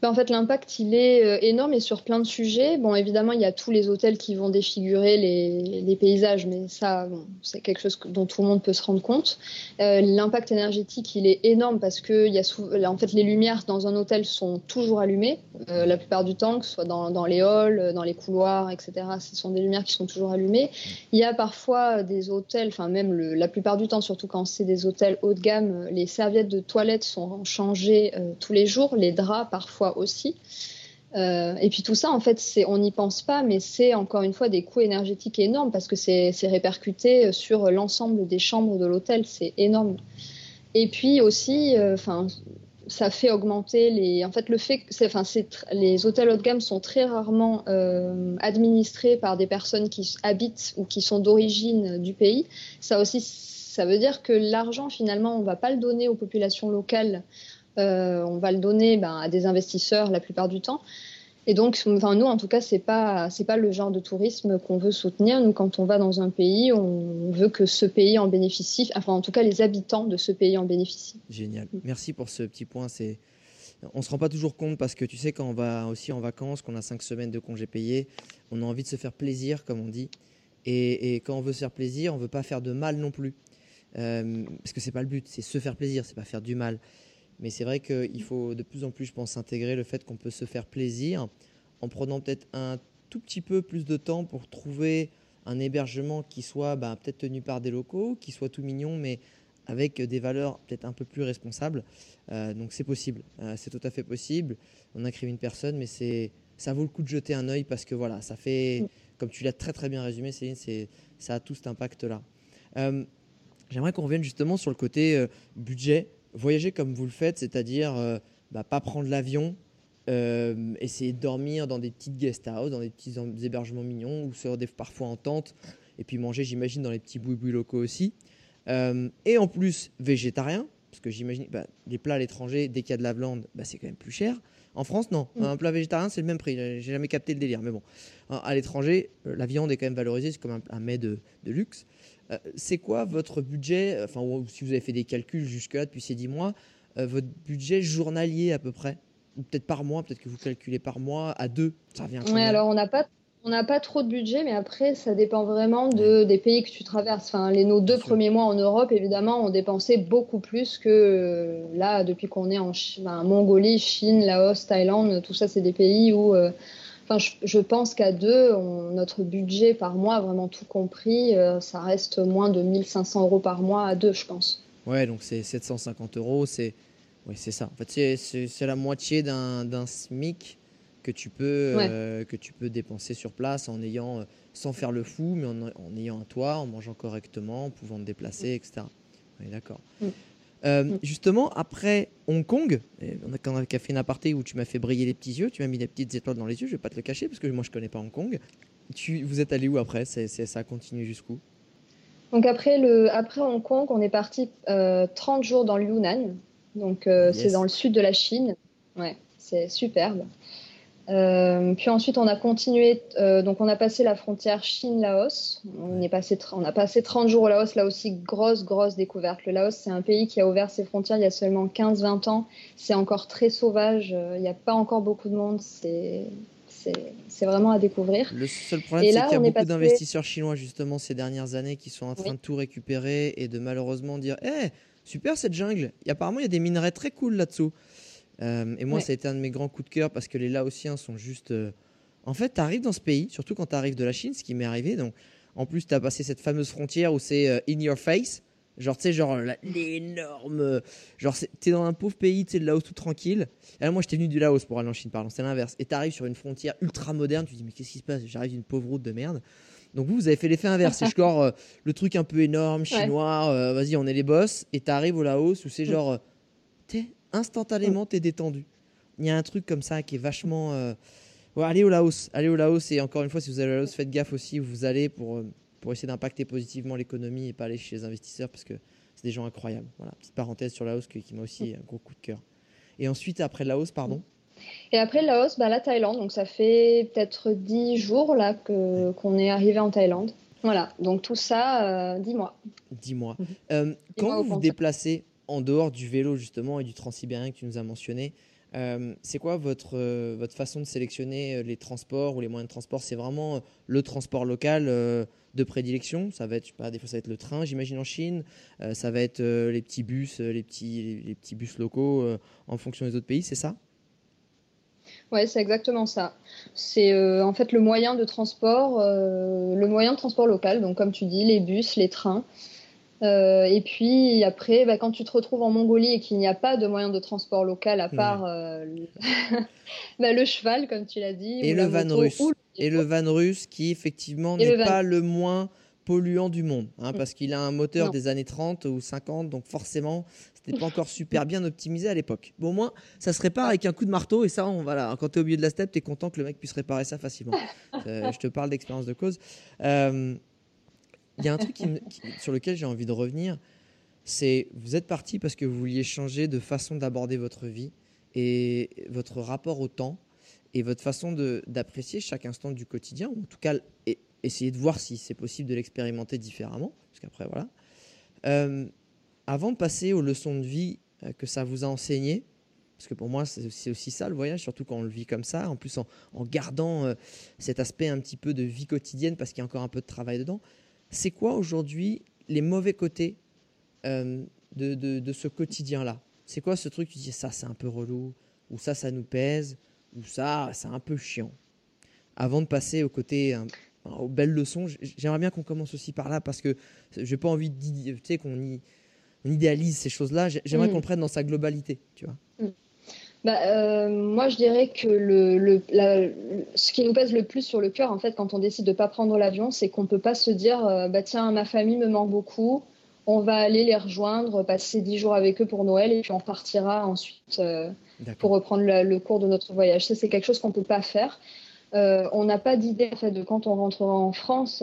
ben, En fait, l'impact, il est euh, énorme et sur plein de sujets. Bon, évidemment, il y a tous les hôtels qui vont défigurer les, paysages, mais ça, c'est quelque chose dont tout le monde peut se rendre compte. Euh, l'impact énergétique, il est énorme parce que y a en fait, les lumières dans un hôtel sont toujours allumées, euh, la plupart du temps, que ce soit dans, dans, les halls, dans les couloirs, etc. Ce sont des lumières qui sont toujours allumées. Il y a parfois des hôtels, enfin même la plupart du temps, surtout quand c'est des hôtels haut de gamme, les serviettes de toilette sont changées euh, tous les jours, les draps parfois aussi. Euh, et puis tout ça, en fait, on n'y pense pas, mais c'est encore une fois des coûts énergétiques énormes parce que c'est, répercuté sur l'ensemble des chambres de l'hôtel, c'est énorme. Et puis aussi, euh, enfin, ça fait augmenter les. En fait, le fait, enfin, les hôtels haut de gamme sont très rarement administrés par des personnes qui habitent ou qui sont d'origine du pays. Ça aussi, ça veut dire que l'argent, finalement, on va pas le donner aux populations locales on va le donner ben, à des investisseurs la plupart du temps. Et donc, enfin, nous, en tout cas, c'est pas c'est pas le genre de tourisme qu'on veut soutenir. Nous, quand on va dans un pays, on veut que ce pays en bénéficie. Enfin, en tout cas, les habitants de ce pays en bénéficient. Génial. Merci pour ce petit point. C'est on se rend pas toujours compte parce que tu sais quand on va aussi en vacances, qu'on a cinq semaines de congés payés, on a envie de se faire plaisir, comme on dit. Et, quand on veut se faire plaisir, on veut pas faire de mal non plus, euh, parce que c'est pas le but. C'est se faire plaisir, c'est pas faire du mal. Mais c'est vrai qu'il faut de plus en plus, je pense, intégrer le fait qu'on peut se faire plaisir en prenant peut-être un tout petit peu plus de temps pour trouver un hébergement qui soit bah, peut-être tenu par des locaux, qui soit tout mignon, mais avec des valeurs peut-être un peu plus responsables. Euh, donc c'est possible, euh, c'est tout à fait possible. On une personne, mais c'est ça vaut le coup de jeter un œil parce que voilà, ça fait, comme tu l'as très très bien résumé, Céline, c'est ça a tout cet impact-là. Euh, j'aimerais qu'on revienne justement sur le côté budget voyager comme vous le faites, c'est-à-dire euh, bah, pas prendre l'avion, euh, essayer de dormir dans des petites guest houses, dans des petits hébergements mignons ou sur des, parfois en tente, et puis manger, j'imagine, dans les petits boui locaux aussi. Euh, et en plus, végétarien, parce que j'imagine, bah, les plats à l'étranger, dès qu'il y a de la viande, bah, c'est quand même plus cher. En France, non. Mm. Un plat végétarien, c'est le même prix. J'ai jamais capté le délire. Mais bon, à l'étranger, la viande est quand même valorisée. C'est comme un, un mets de, de luxe. Euh, c'est quoi votre budget, enfin, si vous avez fait des calculs jusque-là depuis ces 10 mois, euh, votre budget journalier à peu près? Ou peut-être par mois, peut-être que vous calculez par mois à deux Ça revient Oui, alors on n'a pas on n'a pas trop de budget, mais après, ça dépend vraiment de, des pays que tu traverses. Enfin, les, nos deux premiers mois en Europe, évidemment, ont dépensé beaucoup plus que euh, là, depuis qu'on est en Mongolie, Chine, Laos, Thaïlande. Tout ça, c'est des pays où je, pense qu'à deux, notre budget par mois, vraiment tout compris, euh, ça reste moins de 1500 euros par mois à deux, je pense. Ouais, donc c'est 750 euros, c'est ouais, c'est ça. En fait, c'est la moitié d'un SMIC que tu peux euh, que tu peux dépenser sur place en ayant sans faire le fou, mais en, ayant un toit, en mangeant correctement, en pouvant te déplacer, etc. d'accord. Mm. Euh, mm. Justement, après Hong Kong, on a, quand on a fait une aparté où tu m'as fait briller les petits yeux, tu m'as mis des petites étoiles dans les yeux, je vais pas te le cacher parce que moi je connais pas Hong Kong. Tu, vous êtes allé où après? Ça a continué jusqu'où? Donc après, le, après Hong Kong, on est parti 30 euh, jours dans le Yunnan, donc euh, c'est dans le sud de la Chine. Ouais, c'est superbe. Euh, puis ensuite, on a continué. Euh, donc, on a passé la frontière Chine-Laos. On, est passé, on a passé 30 jours au Laos. Là aussi, grosse, grosse découverte. Le Laos, c'est un pays qui a ouvert ses frontières il y a seulement 15-20 ans. C'est encore très sauvage. Euh, il n'y a pas encore beaucoup de monde. C'est. C'est vraiment à découvrir. Le seul problème, c'est qu'il y a beaucoup d'investisseurs chinois, justement, ces dernières années, qui sont en train de tout récupérer et de malheureusement dire Eh, super cette jungle. Et apparemment, il y a des minerais très cool là-dessous. Euh, et moi, ça a été un de mes grands coups de cœur parce que les Laotiens sont juste. Euh, en fait, tu arrives dans ce pays, surtout quand tu arrives de la Chine, ce qui m'est arrivé. Donc, en plus, tu as passé cette fameuse frontière où c'est euh, in your face. Genre, tu sais, genre l'énorme. Genre, t'es dans un pauvre pays, tu sais, de Laos tout tranquille. Et là, moi, j'étais venu du Laos pour aller en Chine, pardon, c'est l'inverse. Et t'arrives sur une frontière ultra moderne, tu te dis, mais qu'est-ce qui se passe? J'arrive d'une pauvre route de merde. Donc, vous, vous avez fait l'effet inverse. C'est genre le truc un peu énorme, chinois, vas-y, on est les boss. Et t'arrives au Laos où c'est mm. genre, t'es instantanément, tu es détendu. Il y a un truc comme ça qui est vachement. Euh, allez au Laos, allez au Laos. Et encore une fois, si vous allez au Laos, faites gaffe aussi où vous allez pour, euh, pour essayer d'impacter positivement l'économie et pas aller chez les investisseurs parce que c'est des gens incroyables. Voilà, petite parenthèse sur Laos qui, m'a aussi un gros coup de cœur. Et ensuite, après Laos, pardon et après Laos, bah, la Thaïlande. Donc ça fait peut-être 10 jours là que, qu'on est arrivé en Thaïlande. Voilà, donc tout ça, euh, 10 mois. 10 mois. Mhm. quand vous vous déplacez en dehors du vélo justement et du transsibérien que tu nous as mentionné, euh, c'est quoi votre, euh, votre façon de sélectionner euh, les transports ou les moyens de transport? C'est vraiment le transport local de prédilection? Ça va être, je sais pas, des fois ça va être le train, j'imagine en Chine. ça va être les petits bus, les petits, les petits bus locaux en fonction des autres pays, c'est ça? Ouais, c'est exactement ça. C'est en fait le moyen de transport, le moyen de transport local. Donc comme tu dis, les bus, les trains. Euh, et puis après, bah, quand tu te retrouves en Mongolie et qu'il n'y a pas de moyen de transport local à part euh, bah, le... cheval, comme tu l'as dit, et le van russe, et le van russe qui effectivement n'est pas le moins polluant du monde, hein, mm. parce qu'il a un moteur des années 30 ou 50, donc forcément, c'était pas encore super bien optimisé à l'époque. Bon, au moins, ça se répare avec un coup de marteau, et ça, on, voilà, quand tu es au milieu de la steppe, tu es content que le mec puisse réparer ça facilement. Euh, je te parle d'expérience de cause. Il y a un truc sur lequel j'ai envie de revenir, c'est vous êtes parti parce que vous vouliez changer de façon d'aborder votre vie et votre rapport au temps et votre façon d'apprécier chaque instant du quotidien, ou en tout cas essayer de voir si c'est possible de l'expérimenter différemment, parce qu'après voilà. Euh, avant de passer aux leçons de vie euh, que ça vous a enseigné, parce que pour moi c'est aussi ça le voyage, surtout quand on le vit comme ça, en plus en, gardant euh, cet aspect un petit peu de vie quotidienne, parce qu'il y a encore un peu de travail dedans c'est quoi aujourd'hui les mauvais côtés euh, de, ce quotidien-là? C'est quoi ce truc Tu dis ça, c'est un peu relou, ou ça, ça nous pèse, ou ça, c'est un peu chiant? Avant de passer au côté, euh, aux belles leçons, j'aimerais bien qu'on commence aussi par là parce que j'ai pas envie tu qu'on idéalise ces choses-là. J'aimerais mm. qu'on prenne dans sa globalité, tu vois? Mm bah, euh, moi, je dirais que le, le la, ce qui nous pèse le plus sur le cœur, en fait, quand on décide de ne pas prendre l'avion, c'est qu'on ne peut pas se dire euh, bah, tiens, ma famille me manque beaucoup, on va aller les rejoindre, passer dix jours avec eux pour Noël, et puis on partira ensuite euh, pour reprendre le, cours de notre voyage. Ça, c'est quelque chose qu'on ne peut pas faire. Euh, on n'a pas d'idée en fait, de quand on rentrera en France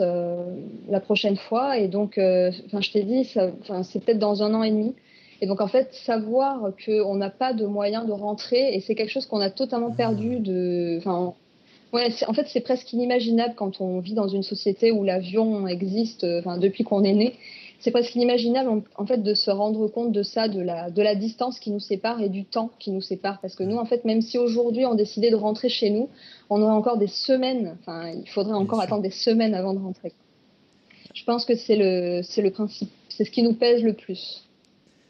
la prochaine fois, et donc, je t'ai dit, c'est peut-être dans un an et demi. Et donc, en fait, savoir qu'on n'a pas de moyen de rentrer, et c'est quelque chose qu'on a totalement perdu ah. de. Enfin, ouais, en fait, c'est presque inimaginable quand on vit dans une société où l'avion existe, enfin, depuis qu'on est né. C'est presque inimaginable, en, fait, de se rendre compte de ça, de la, de la distance qui nous sépare et du temps qui nous sépare. Parce que nous, en fait, même si aujourd'hui on décidait de rentrer chez nous, on aurait encore des semaines, enfin, il faudrait encore attendre des semaines avant de rentrer. Je pense que c'est le, c'est le principe. C'est ce qui nous pèse le plus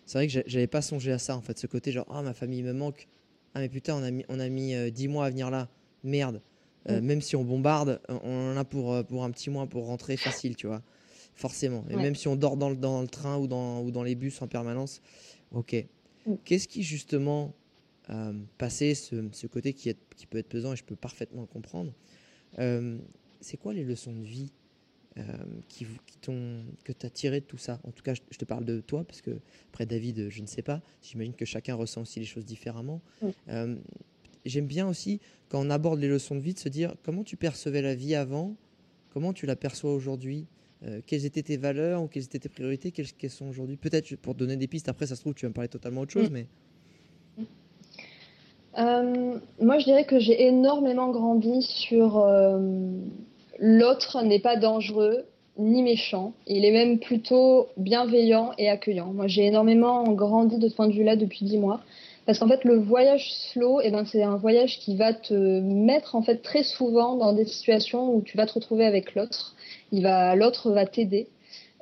c'est vrai que j'avais pas songé à ça en fait, ce côté genre ah ma famille me manque, ah mais putain on a mis on a mis euh, 10 mois à venir là, merde. Euh, mm. Même si on bombarde, on en a pour euh, pour un petit mois pour rentrer facile, tu vois, forcément. Et même si on dort dans le, dans le train ou dans ou dans les bus en permanence, ok. Mm. Qu'est-ce qui justement passer ce, ce, côté qui, est, qui peut être pesant et je peux parfaitement le comprendre. c'est quoi les leçons de vie euh, qui, qui que tu as tiré de tout ça En tout cas, je, te parle de toi, parce que après David, je ne sais pas. J'imagine que chacun ressent aussi les choses différemment. Euh, j'aime bien aussi, quand on aborde les leçons de vie, de se dire comment tu percevais la vie avant, comment tu la perçois aujourd'hui, euh, quelles étaient tes valeurs ou quelles étaient tes priorités, quelles, sont aujourd'hui? Peut-être pour te donner des pistes, après ça se trouve, tu vas me parler totalement autre chose, mais. moi, je dirais que j'ai énormément grandi sur L'autre n'est pas dangereux ni méchant. Il est même plutôt bienveillant et accueillant. Moi, j'ai énormément grandi de ce point de vue-là depuis dix mois. Parce qu'en fait, le voyage slow, eh ben, c'est un voyage qui va te mettre en fait très souvent dans des situations où tu vas te retrouver avec l'autre. Il va, l'autre va t'aider.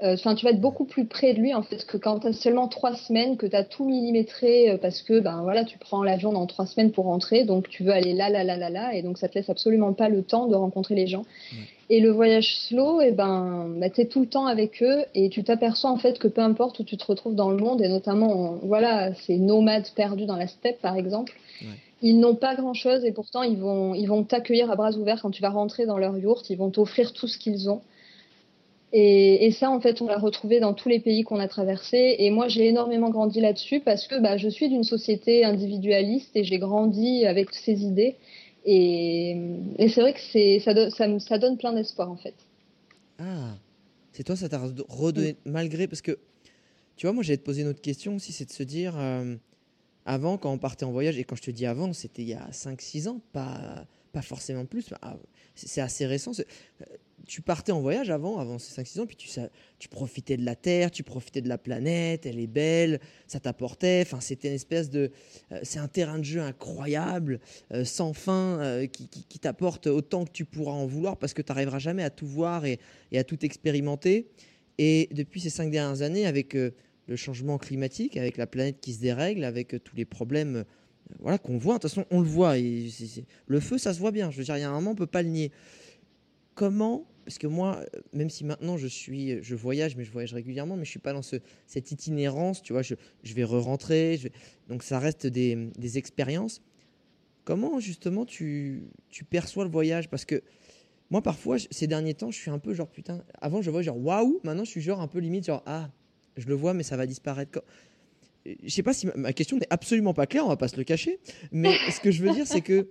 Euh, enfin, tu vas être beaucoup plus près de lui en fait que quand tu as seulement trois semaines, que tu as tout millimétré euh, parce que ben voilà, tu prends l'avion dans trois semaines pour rentrer, donc tu veux aller là, là, là, là, là, et donc ça te laisse absolument pas le temps de rencontrer les gens. Et le voyage slow, et eh ben, bah, tu es tout le temps avec eux. Et tu t'aperçois en fait que peu importe où tu te retrouves dans le monde, et notamment, voilà, ces nomades perdus dans la steppe par exemple, ils n'ont pas grand chose et pourtant ils vont ils vont t'accueillir à bras ouverts quand tu vas rentrer dans leur yourte, ils vont t'offrir tout ce qu'ils ont. Et, ça, en fait, on l'a retrouvé dans tous les pays qu'on a traversés. Et moi, j'ai énormément grandi là-dessus parce que bah, je suis d'une société individualiste et j'ai grandi avec ces idées. Et, c'est vrai que c'est, ça, ça, ça, donne plein d'espoir, en fait. Ah, c'est toi, ça t'a redonné, malgré. Parce que, tu vois, moi, j'allais te poser une autre question aussi c'est de se dire, euh, avant, quand on partait en voyage, et quand je te dis avant, c'était il y a 5-6 ans, pas, pas forcément plus, c'est assez récent tu partais en voyage avant, avant ces 5-6 ans, puis tu, profitais de la Terre, tu profitais de la planète, elle est belle, ça t'apportait. Enfin, c'était une espèce de. euh, c'est un terrain de jeu incroyable, euh, sans fin, euh, qui, t'apporte autant que tu pourras en vouloir parce que tu n'arriveras jamais à tout voir et, à tout expérimenter. Et depuis ces cinq dernières années, avec le changement climatique, avec la planète qui se dérègle, avec tous les problèmes voilà, qu'on voit, de toute façon, on le voit. Le feu, ça se voit bien. Je veux dire, il y a un moment, on ne peut pas le nier. Comment Parce que moi, euh, même si maintenant je suis, je voyage, mais je voyage régulièrement, mais je suis pas dans ce, cette itinérance. Tu vois, je, je vais re-rentrer. vais- Donc ça reste des, des expériences. Comment justement tu, tu perçois le voyage? Parce que moi, parfois, ces derniers temps, je suis un peu genre putain. Avant, je vois genre waouh. Maintenant, je suis genre un peu limite genre ah, je le vois, mais ça va disparaître. quand- Je sais pas si ma, question n'est absolument pas claire. On va pas se le cacher. Mais ce que je veux dire, c'est que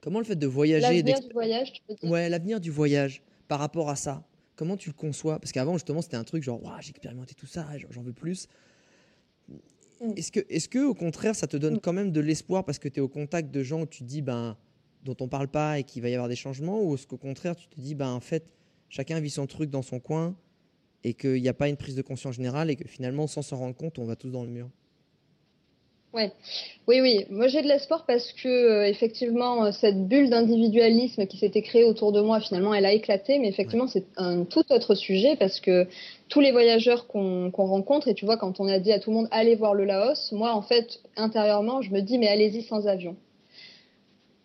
comment le fait de voyager, L'avenir du voyage, tu peux dire? Ouais, l'avenir du voyage par rapport à ça. Comment tu le conçois? Parce qu'avant, justement, c'était un truc genre, Ouah, j'ai expérimenté tout ça, j'en- veux plus. Mm. Est-ce que, est que, au contraire, ça te donne Mm. quand même de l'espoir parce que tu es au contact de gens où tu te dis, ben, dont on parle pas et qu'il va y avoir des changements Ou est-ce qu'au contraire, tu te dis, ben, en fait, chacun vit son truc dans son coin et qu'il n'y a pas une prise de conscience générale et que finalement, sans s'en rendre compte, on va tous dans le mur? Oui, oui, moi j'ai de l'espoir parce que euh, effectivement euh, cette bulle d'individualisme qui s'était créée autour de moi, finalement, elle a éclaté, mais effectivement c'est un tout autre sujet parce que tous les voyageurs qu'on rencontre, et tu vois, quand on a dit à tout le monde allez voir le Laos, moi en fait intérieurement je me dis mais allez-y sans avion.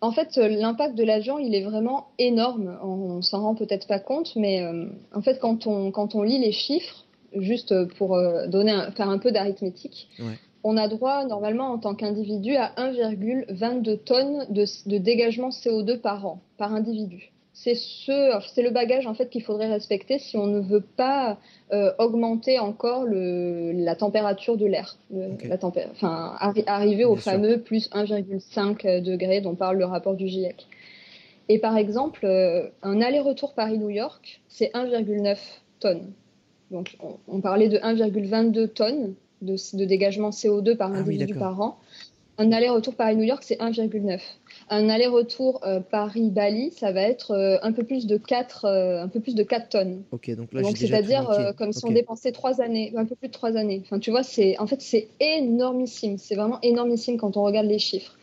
En fait, euh, l'impact de l'avion, il est vraiment énorme. On, on s'en rend peut-être pas compte, mais euh, en fait, quand on, quand on lit les chiffres, juste pour euh, donner un- faire un peu d'arithmétique, Ouais. On a droit normalement en tant qu'individu à 1,22 tonnes de, de dégagement CO2 par an, par individu. C'est ce, c'est le bagage en fait qu'il faudrait respecter si on ne veut pas euh, augmenter encore le, la température de l'air, la enfin arri- arriver au Bien sûr. fameux plus 1,5 degrés dont parle le rapport du GIEC. Et par exemple, euh, un aller-retour Paris-New York, c'est 1,9 tonnes. Donc on, on parlait de 1,22 tonnes de, de dégagement CO2 par Ah oui, individu par an. Un aller-retour Paris-New York, c'est 1,9. Un aller-retour euh, Paris-Bali, ça va être euh, un, peu plus de 4, euh, un peu plus de 4 tonnes. Ok, donc là, c'est-à-dire comme si on dépensait 3 années, un peu plus de 3 années. Enfin, tu vois, c'est en fait c'est énormissime. C'est vraiment énormissime quand on regarde les chiffres.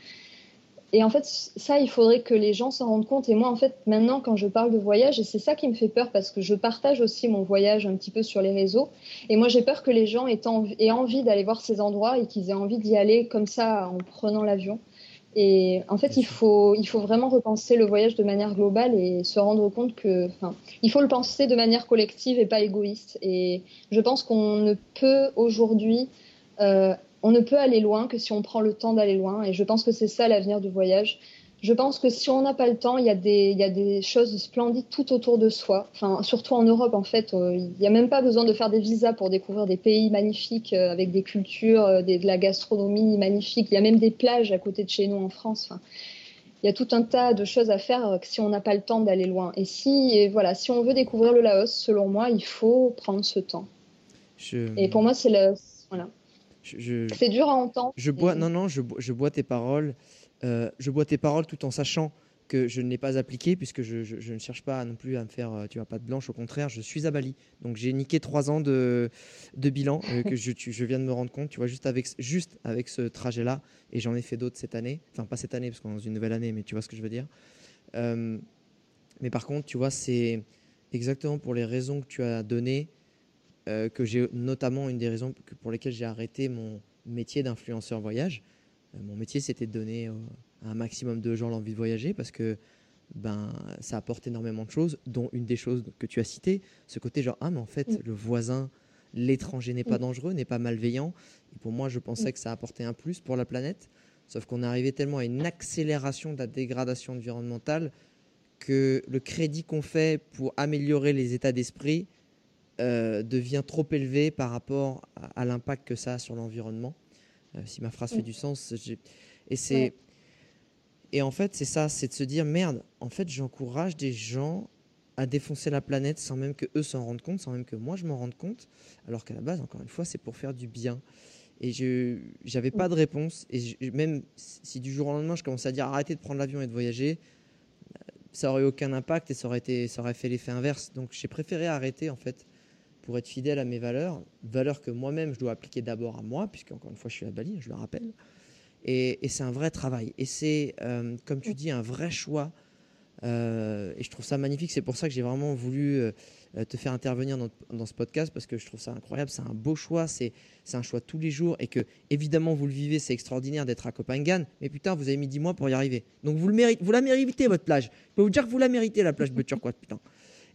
Et en fait, ça, il faudrait que les gens s'en rendent compte. Et moi, en fait, maintenant, quand je parle de voyage, et c'est ça qui me fait peur parce que je partage aussi mon voyage un petit peu sur les réseaux. Et moi, j'ai peur que les gens aient envie, d'aller voir ces endroits et qu'ils aient envie d'y aller comme ça en prenant l'avion. Et en fait, il faut vraiment repenser le voyage de manière globale et se rendre compte que, enfin, il faut le penser de manière collective et pas égoïste. Et je pense qu'on ne peut aujourd'hui, euh, on ne peut aller loin que si on prend le temps d'aller loin. Et je pense que c'est ça l'avenir du voyage. Je pense que si on n'a pas le temps, il y, a des, il y a des choses splendides tout autour de soi. Enfin, surtout en Europe, en fait, euh, il n'y a même pas besoin de faire des visas pour découvrir des pays magnifiques euh, avec des cultures, euh, des- de la gastronomie magnifique. Il y a même des plages à côté de chez nous en France. Enfin, il y a tout un tas de choses à faire si on n'a pas le temps d'aller loin. Et si, et voilà, si on veut découvrir le Laos, selon moi, il faut prendre ce temps. Je, Et pour moi, c'est le, voilà, je- c'est dur à entendre. Je bois, non, non, je, bois- je bois tes paroles. euh, je bois tes paroles tout en sachant que je ne l'ai pas appliqué, puisque je, je- je ne cherche pas non plus à me faire, euh, tu vois, pas de blanche. Au contraire, je suis à Bali. Donc j'ai niqué trois ans de, de bilan euh, que je, tu- je viens de me rendre compte, tu vois, juste avec, juste avec ce trajet-là. Et j'en ai fait d'autres cette année. Enfin, pas cette année, parce qu'on est dans une nouvelle année, mais tu vois ce que je veux dire. Euh, mais par contre, tu vois, c'est exactement pour les raisons que tu as données euh, que j'ai notamment une des raisons pour lesquelles j'ai arrêté mon métier d'influenceur voyage. Euh, mon métier, c'était de donner euh, à un maximum de gens l'envie de voyager parce que ben, ça apporte énormément de choses, dont une des choses que tu as citées, ce côté genre, ah mais en fait, Mm. le voisin, l'étranger n'est pas Mm. dangereux, n'est pas malveillant. Et pour moi, je pensais que ça apportait un plus pour la planète. Sauf qu'on est arrivé tellement à une accélération de la dégradation environnementale que le crédit qu'on fait pour améliorer les états d'esprit euh, devient trop élevé par rapport à, à l'impact que ça a sur l'environnement. Euh, si ma phrase fait Mm. du sens, et c'est Ouais. et en fait c'est ça, c'est de se dire merde. En fait, j'encourage des gens à défoncer la planète sans même que eux s'en rendent compte, sans même que moi je m'en rende compte, alors qu'à la base, encore une fois, c'est pour faire du bien. Et je j'avais pas de réponse. Et je- même si du jour au lendemain, je commençais à dire arrêtez de prendre l'avion et de voyager, ça aurait eu aucun impact et ça aurait, été, ça aurait fait l'effet inverse. Donc j'ai préféré arrêter en fait pour être fidèle à mes valeurs, valeurs que moi-même je dois appliquer d'abord à moi, puisque encore une fois je suis à Bali, je le rappelle. Et, c'est un vrai travail. Et c'est, euh, comme tu dis, un vrai choix. Euh, et je trouve ça magnifique. C'est pour ça que j'ai vraiment voulu euh, te faire intervenir dans, ce podcast, parce que je trouve ça incroyable. C'est un beau choix. C'est, c'est un choix tous les jours. Et que, évidemment, vous le vivez. C'est extraordinaire d'être à Copenhague. Mais putain, vous avez mis 10 mois pour y arriver. Donc vous, le méritez, vous la méritez, votre plage. Je peux vous dire que vous la méritez, la plage de Turquoise, putain.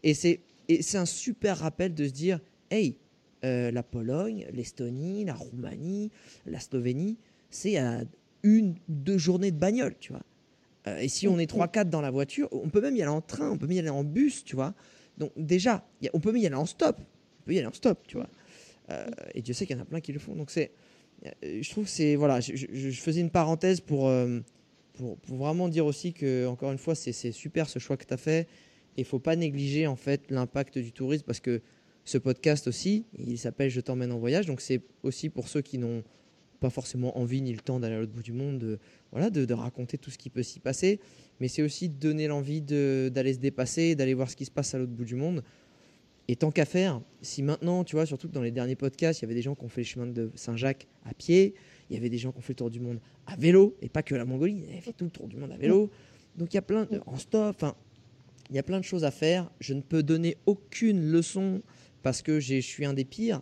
Et c'est, et c'est un super rappel de se dire hey, euh, la Pologne, l'Estonie, la Roumanie, la Slovénie, c'est à une deux journées de bagnole, tu vois. Euh, et si on est 3-4 dans la voiture, on peut même y aller en train, on peut même y aller en bus, tu vois. Donc déjà, a, on peut même y aller en stop. On peut y aller en stop, tu vois. Euh, et Dieu sait qu'il y en a plein qui le font. Donc c'est, je trouve que c'est voilà, je, je, je, faisais une parenthèse pour, pour, pour vraiment dire aussi que encore une fois c'est super ce choix que tu as fait. Et il faut pas négliger en fait l'impact du tourisme parce que ce podcast aussi, il s'appelle Je t'emmène en voyage. Donc c'est aussi pour ceux qui n'ont pas forcément envie ni le temps d'aller à l'autre bout du monde, de, voilà, de, de, raconter tout ce qui peut s'y passer. Mais c'est aussi de donner l'envie d'aller se dépasser, d'aller voir ce qui se passe à l'autre bout du monde. Et tant qu'à faire, si maintenant, tu vois, surtout que dans les derniers podcasts, il y avait des gens qui ont fait le chemin de Saint-Jacques à pied, il y avait des gens qui ont fait le tour du monde à vélo, et pas que la Mongolie, ils avaient fait tout le tour du monde à vélo. Donc il y a plein de, en stop, enfin, il y a plein de choses à faire. Je ne peux donner aucune leçon parce que je suis un des pires,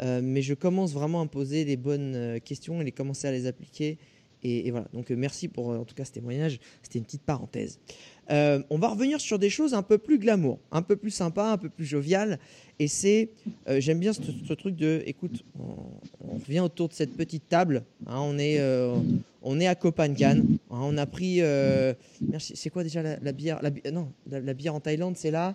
euh, mais je commence vraiment à me poser les bonnes euh, questions et les commencer à les appliquer. Et, voilà, donc euh, merci pour en tout cas ce témoignage, c'était une petite parenthèse. On va revenir sur des choses un peu plus glamour, un peu plus sympa, un peu plus jovial. Et c'est, j'aime bien ce, truc de, écoute, on, revient autour de cette petite table. Hein, on, est, on est à Copenhague. Hein, on a pris, merci, c'est quoi déjà la, la bière la, Non, la, la, bière en Thaïlande, c'est là.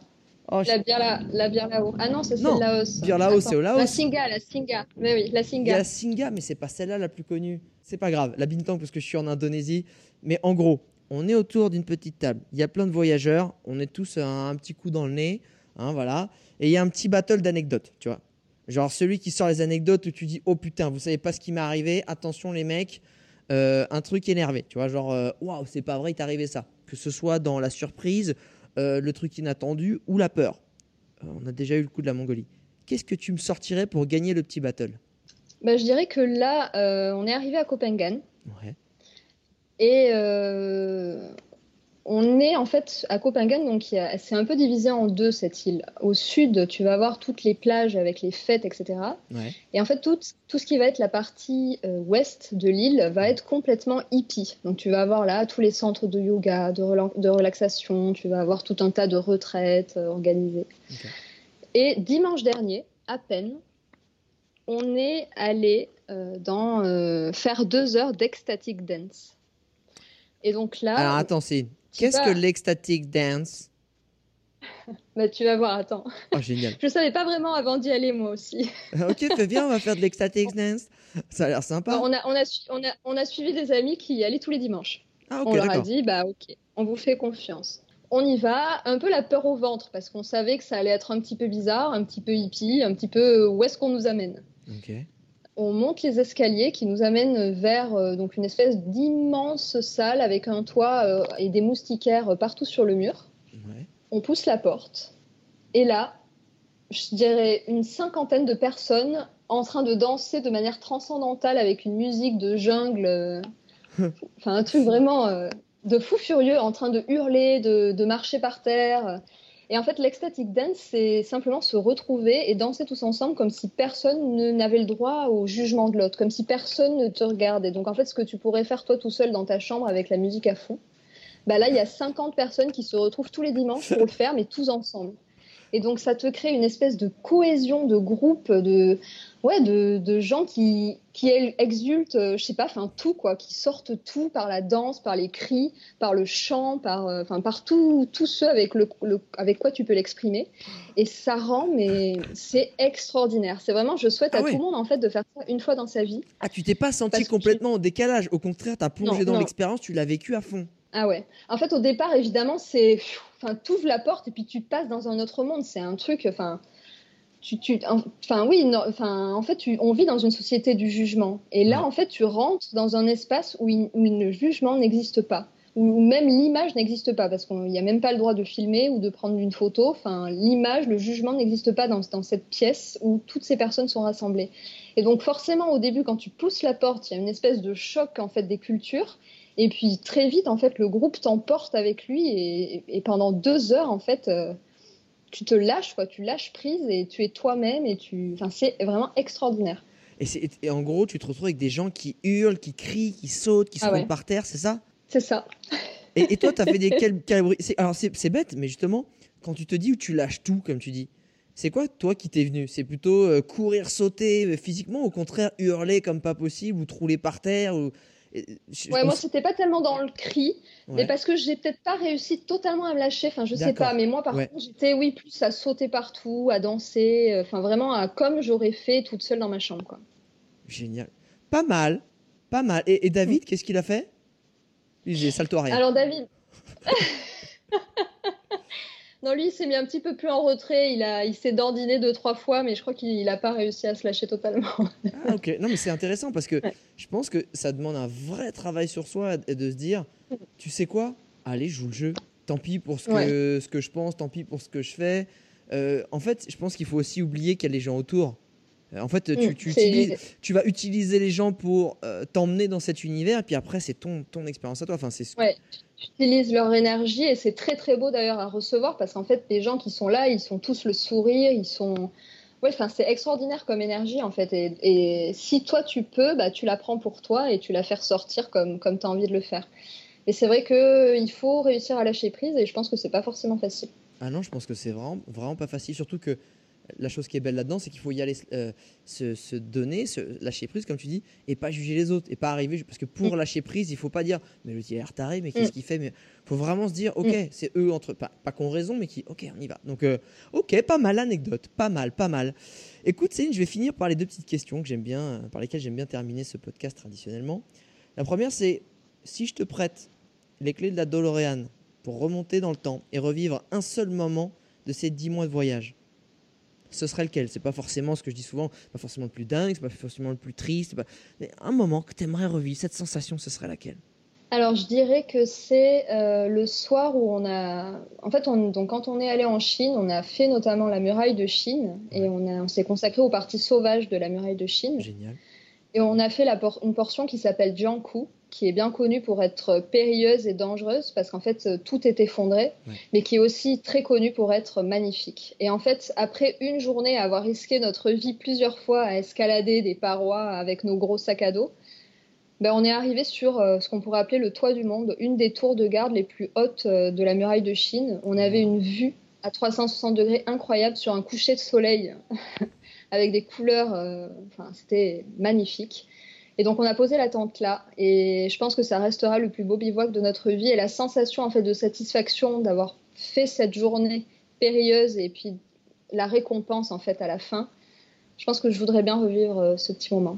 Oh, la, bière là, la bière là-haut. Ah non, c'est celle de Laos. Bière Laos, c'est au Laos. La Singa, la Singa. Mais oui, la Singa. La Singa, mais c'est pas celle-là la plus connue. C'est pas grave. La Bintang, parce que je suis en Indonésie. Mais en gros, on est autour d'une petite table. Il y a plein de voyageurs. On est tous un, un petit coup dans le nez. Hein, voilà. Et il y a un petit battle d'anecdotes, tu vois. Genre celui qui sort les anecdotes où tu dis Oh putain, vous savez pas ce qui m'est arrivé. Attention les mecs. Euh, un truc énervé, tu vois. Genre Waouh, c'est pas vrai, il t'est arrivé ça. Que ce soit dans la surprise, euh, le truc inattendu ou la peur. Euh, on a déjà eu le coup de la Mongolie. Qu'est-ce que tu me sortirais pour gagner le petit battle? Bah, Je dirais que là, euh, on est arrivé à Copenhague. Ouais. Et euh, on est en fait à Copenhague, donc c'est un peu divisé en deux cette île. Au sud, tu vas avoir toutes les plages avec les fêtes, etc. Ouais. Et en fait, tout, tout, ce qui va être la partie euh, ouest de l'île va être complètement hippie. Donc tu vas avoir là tous les centres de yoga, de, rela de relaxation, tu vas avoir tout un tas de retraites euh, organisées. Okay. Et dimanche dernier, à peine, on est allé euh, dans, faire deux heures d'ecstatic dance. Et donc là. Alors attends, c'est qu'est-ce que l'ecstatic dance? Bah, tu vas voir, attends. Oh, génial. Je savais pas vraiment avant d'y aller, moi aussi. ok, fais bien, on va faire de l'ecstatic dance. Ça a l'air sympa. on, a, on, a, on, a, on a suivi des amis qui y allaient tous les dimanches. Ah, ok, on leur a dit, bah ok, on vous fait confiance. On y va, un peu la peur au ventre, parce qu'on savait que ça allait être un petit peu bizarre, un petit peu hippie, un petit peu où est-ce qu'on nous amène. Ok on monte les escaliers qui nous amènent vers euh, donc une espèce d'immense salle avec un toit euh, et des moustiquaires partout sur le mur. Ouais. On pousse la porte et là, je dirais une cinquantaine de personnes en train de danser de manière transcendantale avec une musique de jungle, enfin un truc vraiment euh, de fou furieux, en train de hurler, de, de marcher par terre. Et en fait, l'ecstatic dance, c'est simplement se retrouver et danser tous ensemble comme si personne n'avait le droit au jugement de l'autre, comme si personne ne te regardait. Donc en fait, ce que tu pourrais faire toi tout seul dans ta chambre avec la musique à fond, bah là, il y a 50 personnes qui se retrouvent tous les dimanches pour le faire, mais tous ensemble. Et donc ça te crée une espèce de cohésion de groupe, de, ouais, de, de gens qui, qui exultent, euh, je sais pas, enfin tout quoi, qui sortent tout par la danse, par les cris, par le chant, par, enfin euh, par tout, tout ce avec, le, le, avec quoi tu peux l'exprimer. Et ça rend, mais c'est extraordinaire. C'est vraiment, je souhaite ah à ouais. tout le monde en fait de faire ça une fois dans sa vie. Ah, tu t'es pas senti complètement en décalage. Au contraire, tu as plongé non, dans l'expérience, tu l'as vécu à fond. Ah ouais. En fait, au départ, évidemment, c'est, enfin, tu ouvres la porte et puis tu passes dans un autre monde. C'est un truc, enfin tu, tu, enfin oui, non, enfin en fait, tu, on vit dans une société du jugement, et là, en fait, tu rentres dans un espace où, il, où il, le jugement n'existe pas, où même l'image n'existe pas, parce qu'il n'y a même pas le droit de filmer ou de prendre une photo. Enfin, l'image, le jugement n'existe pas dans, dans, cette pièce où toutes ces personnes sont rassemblées. Et donc forcément, au début, quand tu pousses la porte, il y a une espèce de choc en fait des cultures. Et puis très vite, en fait, le groupe t'emporte avec lui et, et, pendant deux heures, en fait, euh, tu te lâches, quoi, tu lâches prise et tu es toi-même et tu, enfin, c'est vraiment extraordinaire. Et, et, en gros, tu te retrouves avec des gens qui hurlent, qui crient, qui sautent, qui se ah ouais. par terre, c'est ça? C'est ça. Et, et, toi, tu as fait des calibris. Alors, c'est bête, mais justement, quand tu te dis où tu lâches tout, comme tu dis, c'est quoi, toi, qui t'es venu? C'est plutôt euh, courir, sauter euh, physiquement, au contraire, hurler comme pas possible, ou te rouler par terre ou... Je ouais, moi, c'était pas tellement dans le cri, ouais. mais parce que j'ai peut-être pas réussi totalement à me lâcher. Enfin, je sais pas, mais moi, par ouais. contre, j'étais, oui, plus à sauter partout, à danser, euh, enfin, vraiment à, comme j'aurais fait toute seule dans ma chambre, quoi. Génial. Pas mal, pas mal. Et, et David, mmh. qu'est-ce qu'il a fait? J'ai salto rien. Alors, David. Non, lui, il s'est mis un petit peu plus en retrait. Il, a, il s'est dandiné deux, trois fois, mais je crois qu'il n'a pas réussi à se lâcher totalement. ah, ok. Non, mais c'est intéressant parce que ouais. je pense que ça demande un vrai travail sur soi et de se dire tu sais quoi? Allez, joue le jeu. Tant pis pour ce que, ouais. ce que je pense, tant pis pour ce que je fais. Euh, en fait, je pense qu'il faut aussi oublier qu'il y a les gens autour. Euh, En fait, tu, Mmh, tu, c'est- utilises- tu vas utiliser les gens pour euh, t'emmener dans cet univers, et puis après, c'est ton, ton expérience à toi. Enfin, c'est ce- Ouais, tu utilises leur énergie et c'est très très beau d'ailleurs à recevoir parce qu'en fait les gens qui sont là, ils sont tous le sourire, ils sont ouais, enfin c'est extraordinaire comme énergie en fait et, et si toi tu peux, bah tu la prends pour toi et tu la fais ressortir comme comme tu as envie de le faire. Et c'est vrai que il faut réussir à lâcher prise et je pense que c'est pas forcément facile. Ah non, je pense que c'est vraiment, vraiment pas facile. Surtout que la chose qui est belle là-dedans, c'est qu'il faut y aller euh, se, se donner, se lâcher prise, comme tu dis, et pas juger les autres. Et pas arriver. Parce que pour Mm. lâcher prise, il faut pas dire, mais le a l'air taré, mais qu'est-ce Mm. qu'il fait Mais faut vraiment se dire, ok, Mm. c'est eux entre. Pas, pas qu'on raison, mais qui, ok, on y va. Donc, euh, ok, pas mal l'anecdote. Pas mal, pas mal. Écoute, Céline, je vais finir par les deux petites questions que j'aime bien, euh, par lesquelles j'aime bien terminer ce podcast traditionnellement. La première, c'est si je te prête les clés de la DeLorean pour remonter dans le temps et revivre un seul moment de ces dix mois de voyage, ce serait lequel? C'est pas forcément ce que je dis souvent, pas forcément le plus dingue, c'est pas forcément le plus triste, pas... mais un moment que tu aimerais revivre, cette sensation, ce serait laquelle? Alors je dirais que c'est euh, le soir où on a en fait on... donc quand on est allé en Chine, on a fait notamment la muraille de Chine et on, a... on s'est consacré aux parties sauvages de la muraille de Chine. Génial. Et on a fait la por- une portion qui s'appelle Jiangku, qui est bien connue pour être périlleuse et dangereuse, parce qu'en fait, euh, tout est effondré, mais qui est aussi très connue pour être magnifique. Et en fait, après une journée à avoir risqué notre vie plusieurs fois à escalader des parois avec nos gros sacs à dos, ben, on est arrivé sur euh, ce qu'on pourrait appeler le toit du monde, une des tours de garde les plus hautes euh, de la muraille de Chine. On avait une vue à 360 degrés incroyable sur un coucher de soleil avec des couleurs, euh, enfin, c'était magnifique. Et donc on a posé la tente là, et je pense que ça restera le plus beau bivouac de notre vie. Et la sensation en fait de satisfaction d'avoir fait cette journée périlleuse et puis la récompense en fait à la fin, je pense que je voudrais bien revivre euh, ce petit moment.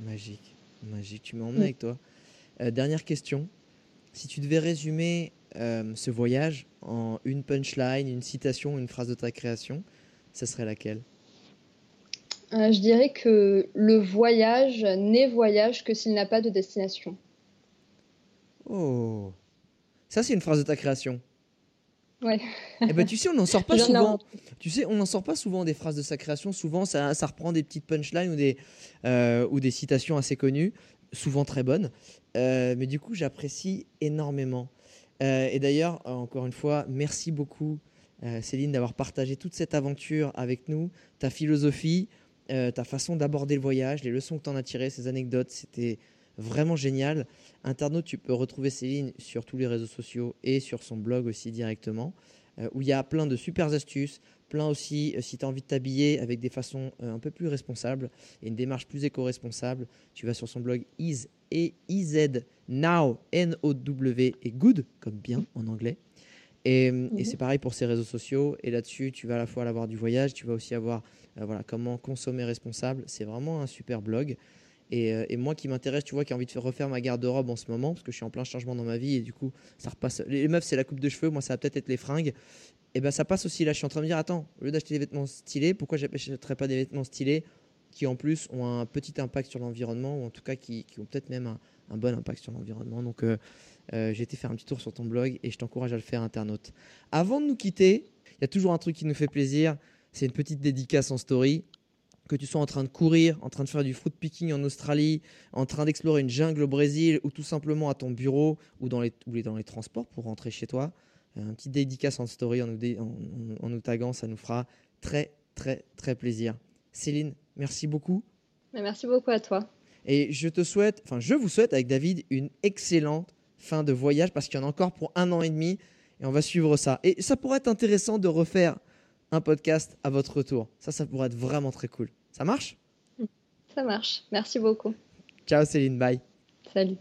Magique, magique. Tu m'as emmené Mm. avec toi. Euh, dernière question. Si tu devais résumer euh, ce voyage en une punchline, une citation, une phrase de ta création, ça serait laquelle? Euh, je dirais que le voyage n'est voyage que s'il n'a pas de destination. Oh Ça, c'est une phrase de ta création. Ouais. Eh ben, tu sais, on n'en sort pas souvent. Tu sais, on n'en sort pas souvent des phrases de sa création. Souvent, ça, ça reprend des petites punchlines ou des, euh, ou des citations assez connues, souvent très bonnes. Euh, mais du coup, j'apprécie énormément. Euh, et d'ailleurs, encore une fois, merci beaucoup, Céline, d'avoir partagé toute cette aventure avec nous, ta philosophie, euh, ta façon d'aborder le voyage, les leçons que tu en as tirées, ces anecdotes. C'était vraiment génial. Internaute, tu peux retrouver Céline sur tous les réseaux sociaux et sur son blog aussi directement, euh, où il y a plein de super astuces, plein aussi, euh, si tu as envie de t'habiller avec des façons un peu plus responsables et une démarche plus éco-responsable, tu vas sur son blog is et iz now n o w et good comme bien en anglais. Et, et Mhm. c'est pareil pour ses réseaux sociaux. Et là-dessus, tu vas à la fois avoir du voyage, tu vas aussi avoir euh, voilà, comment consommer responsable. C'est vraiment un super blog. Et, euh, et moi qui m'intéresse, tu vois, qui a envie de faire- refaire ma garde-robe en ce moment, parce que je suis en plein changement dans ma vie, et du coup, ça repasse. Les meufs, c'est la coupe de cheveux, moi, ça va peut-être être les fringues. Et ben, ça passe aussi là. Je suis en train de me dire, attends, au lieu d'acheter des vêtements stylés, pourquoi j'achèterais pas des vêtements stylés qui en plus ont un petit impact sur l'environnement, ou en tout cas qui, qui ont peut-être même un, un bon impact sur l'environnement. Donc euh, euh, j'ai été faire un petit tour sur ton blog et je t'encourage à le faire, internaute. Avant de nous quitter, il y a toujours un truc qui nous fait plaisir, c'est une petite dédicace en story. Que tu sois en train de courir, en train de faire du fruit picking en Australie, en train d'explorer une jungle au Brésil, ou tout simplement à ton bureau, ou dans les, ou dans les transports pour rentrer chez toi, euh, un petit dédicace en story en nous, dé- en, en- nous taguant, ça nous fera très, très, très plaisir. Céline, merci beaucoup. Merci beaucoup à toi. Et je te souhaite, enfin, je vous souhaite avec David une excellente fin de voyage parce qu'il y en a encore pour un an et demi et on va suivre ça. Et ça pourrait être intéressant de refaire un podcast à votre retour. Ça, ça pourrait être vraiment très cool. Ça marche? Ça marche. Merci beaucoup. Ciao Céline, bye. Salut.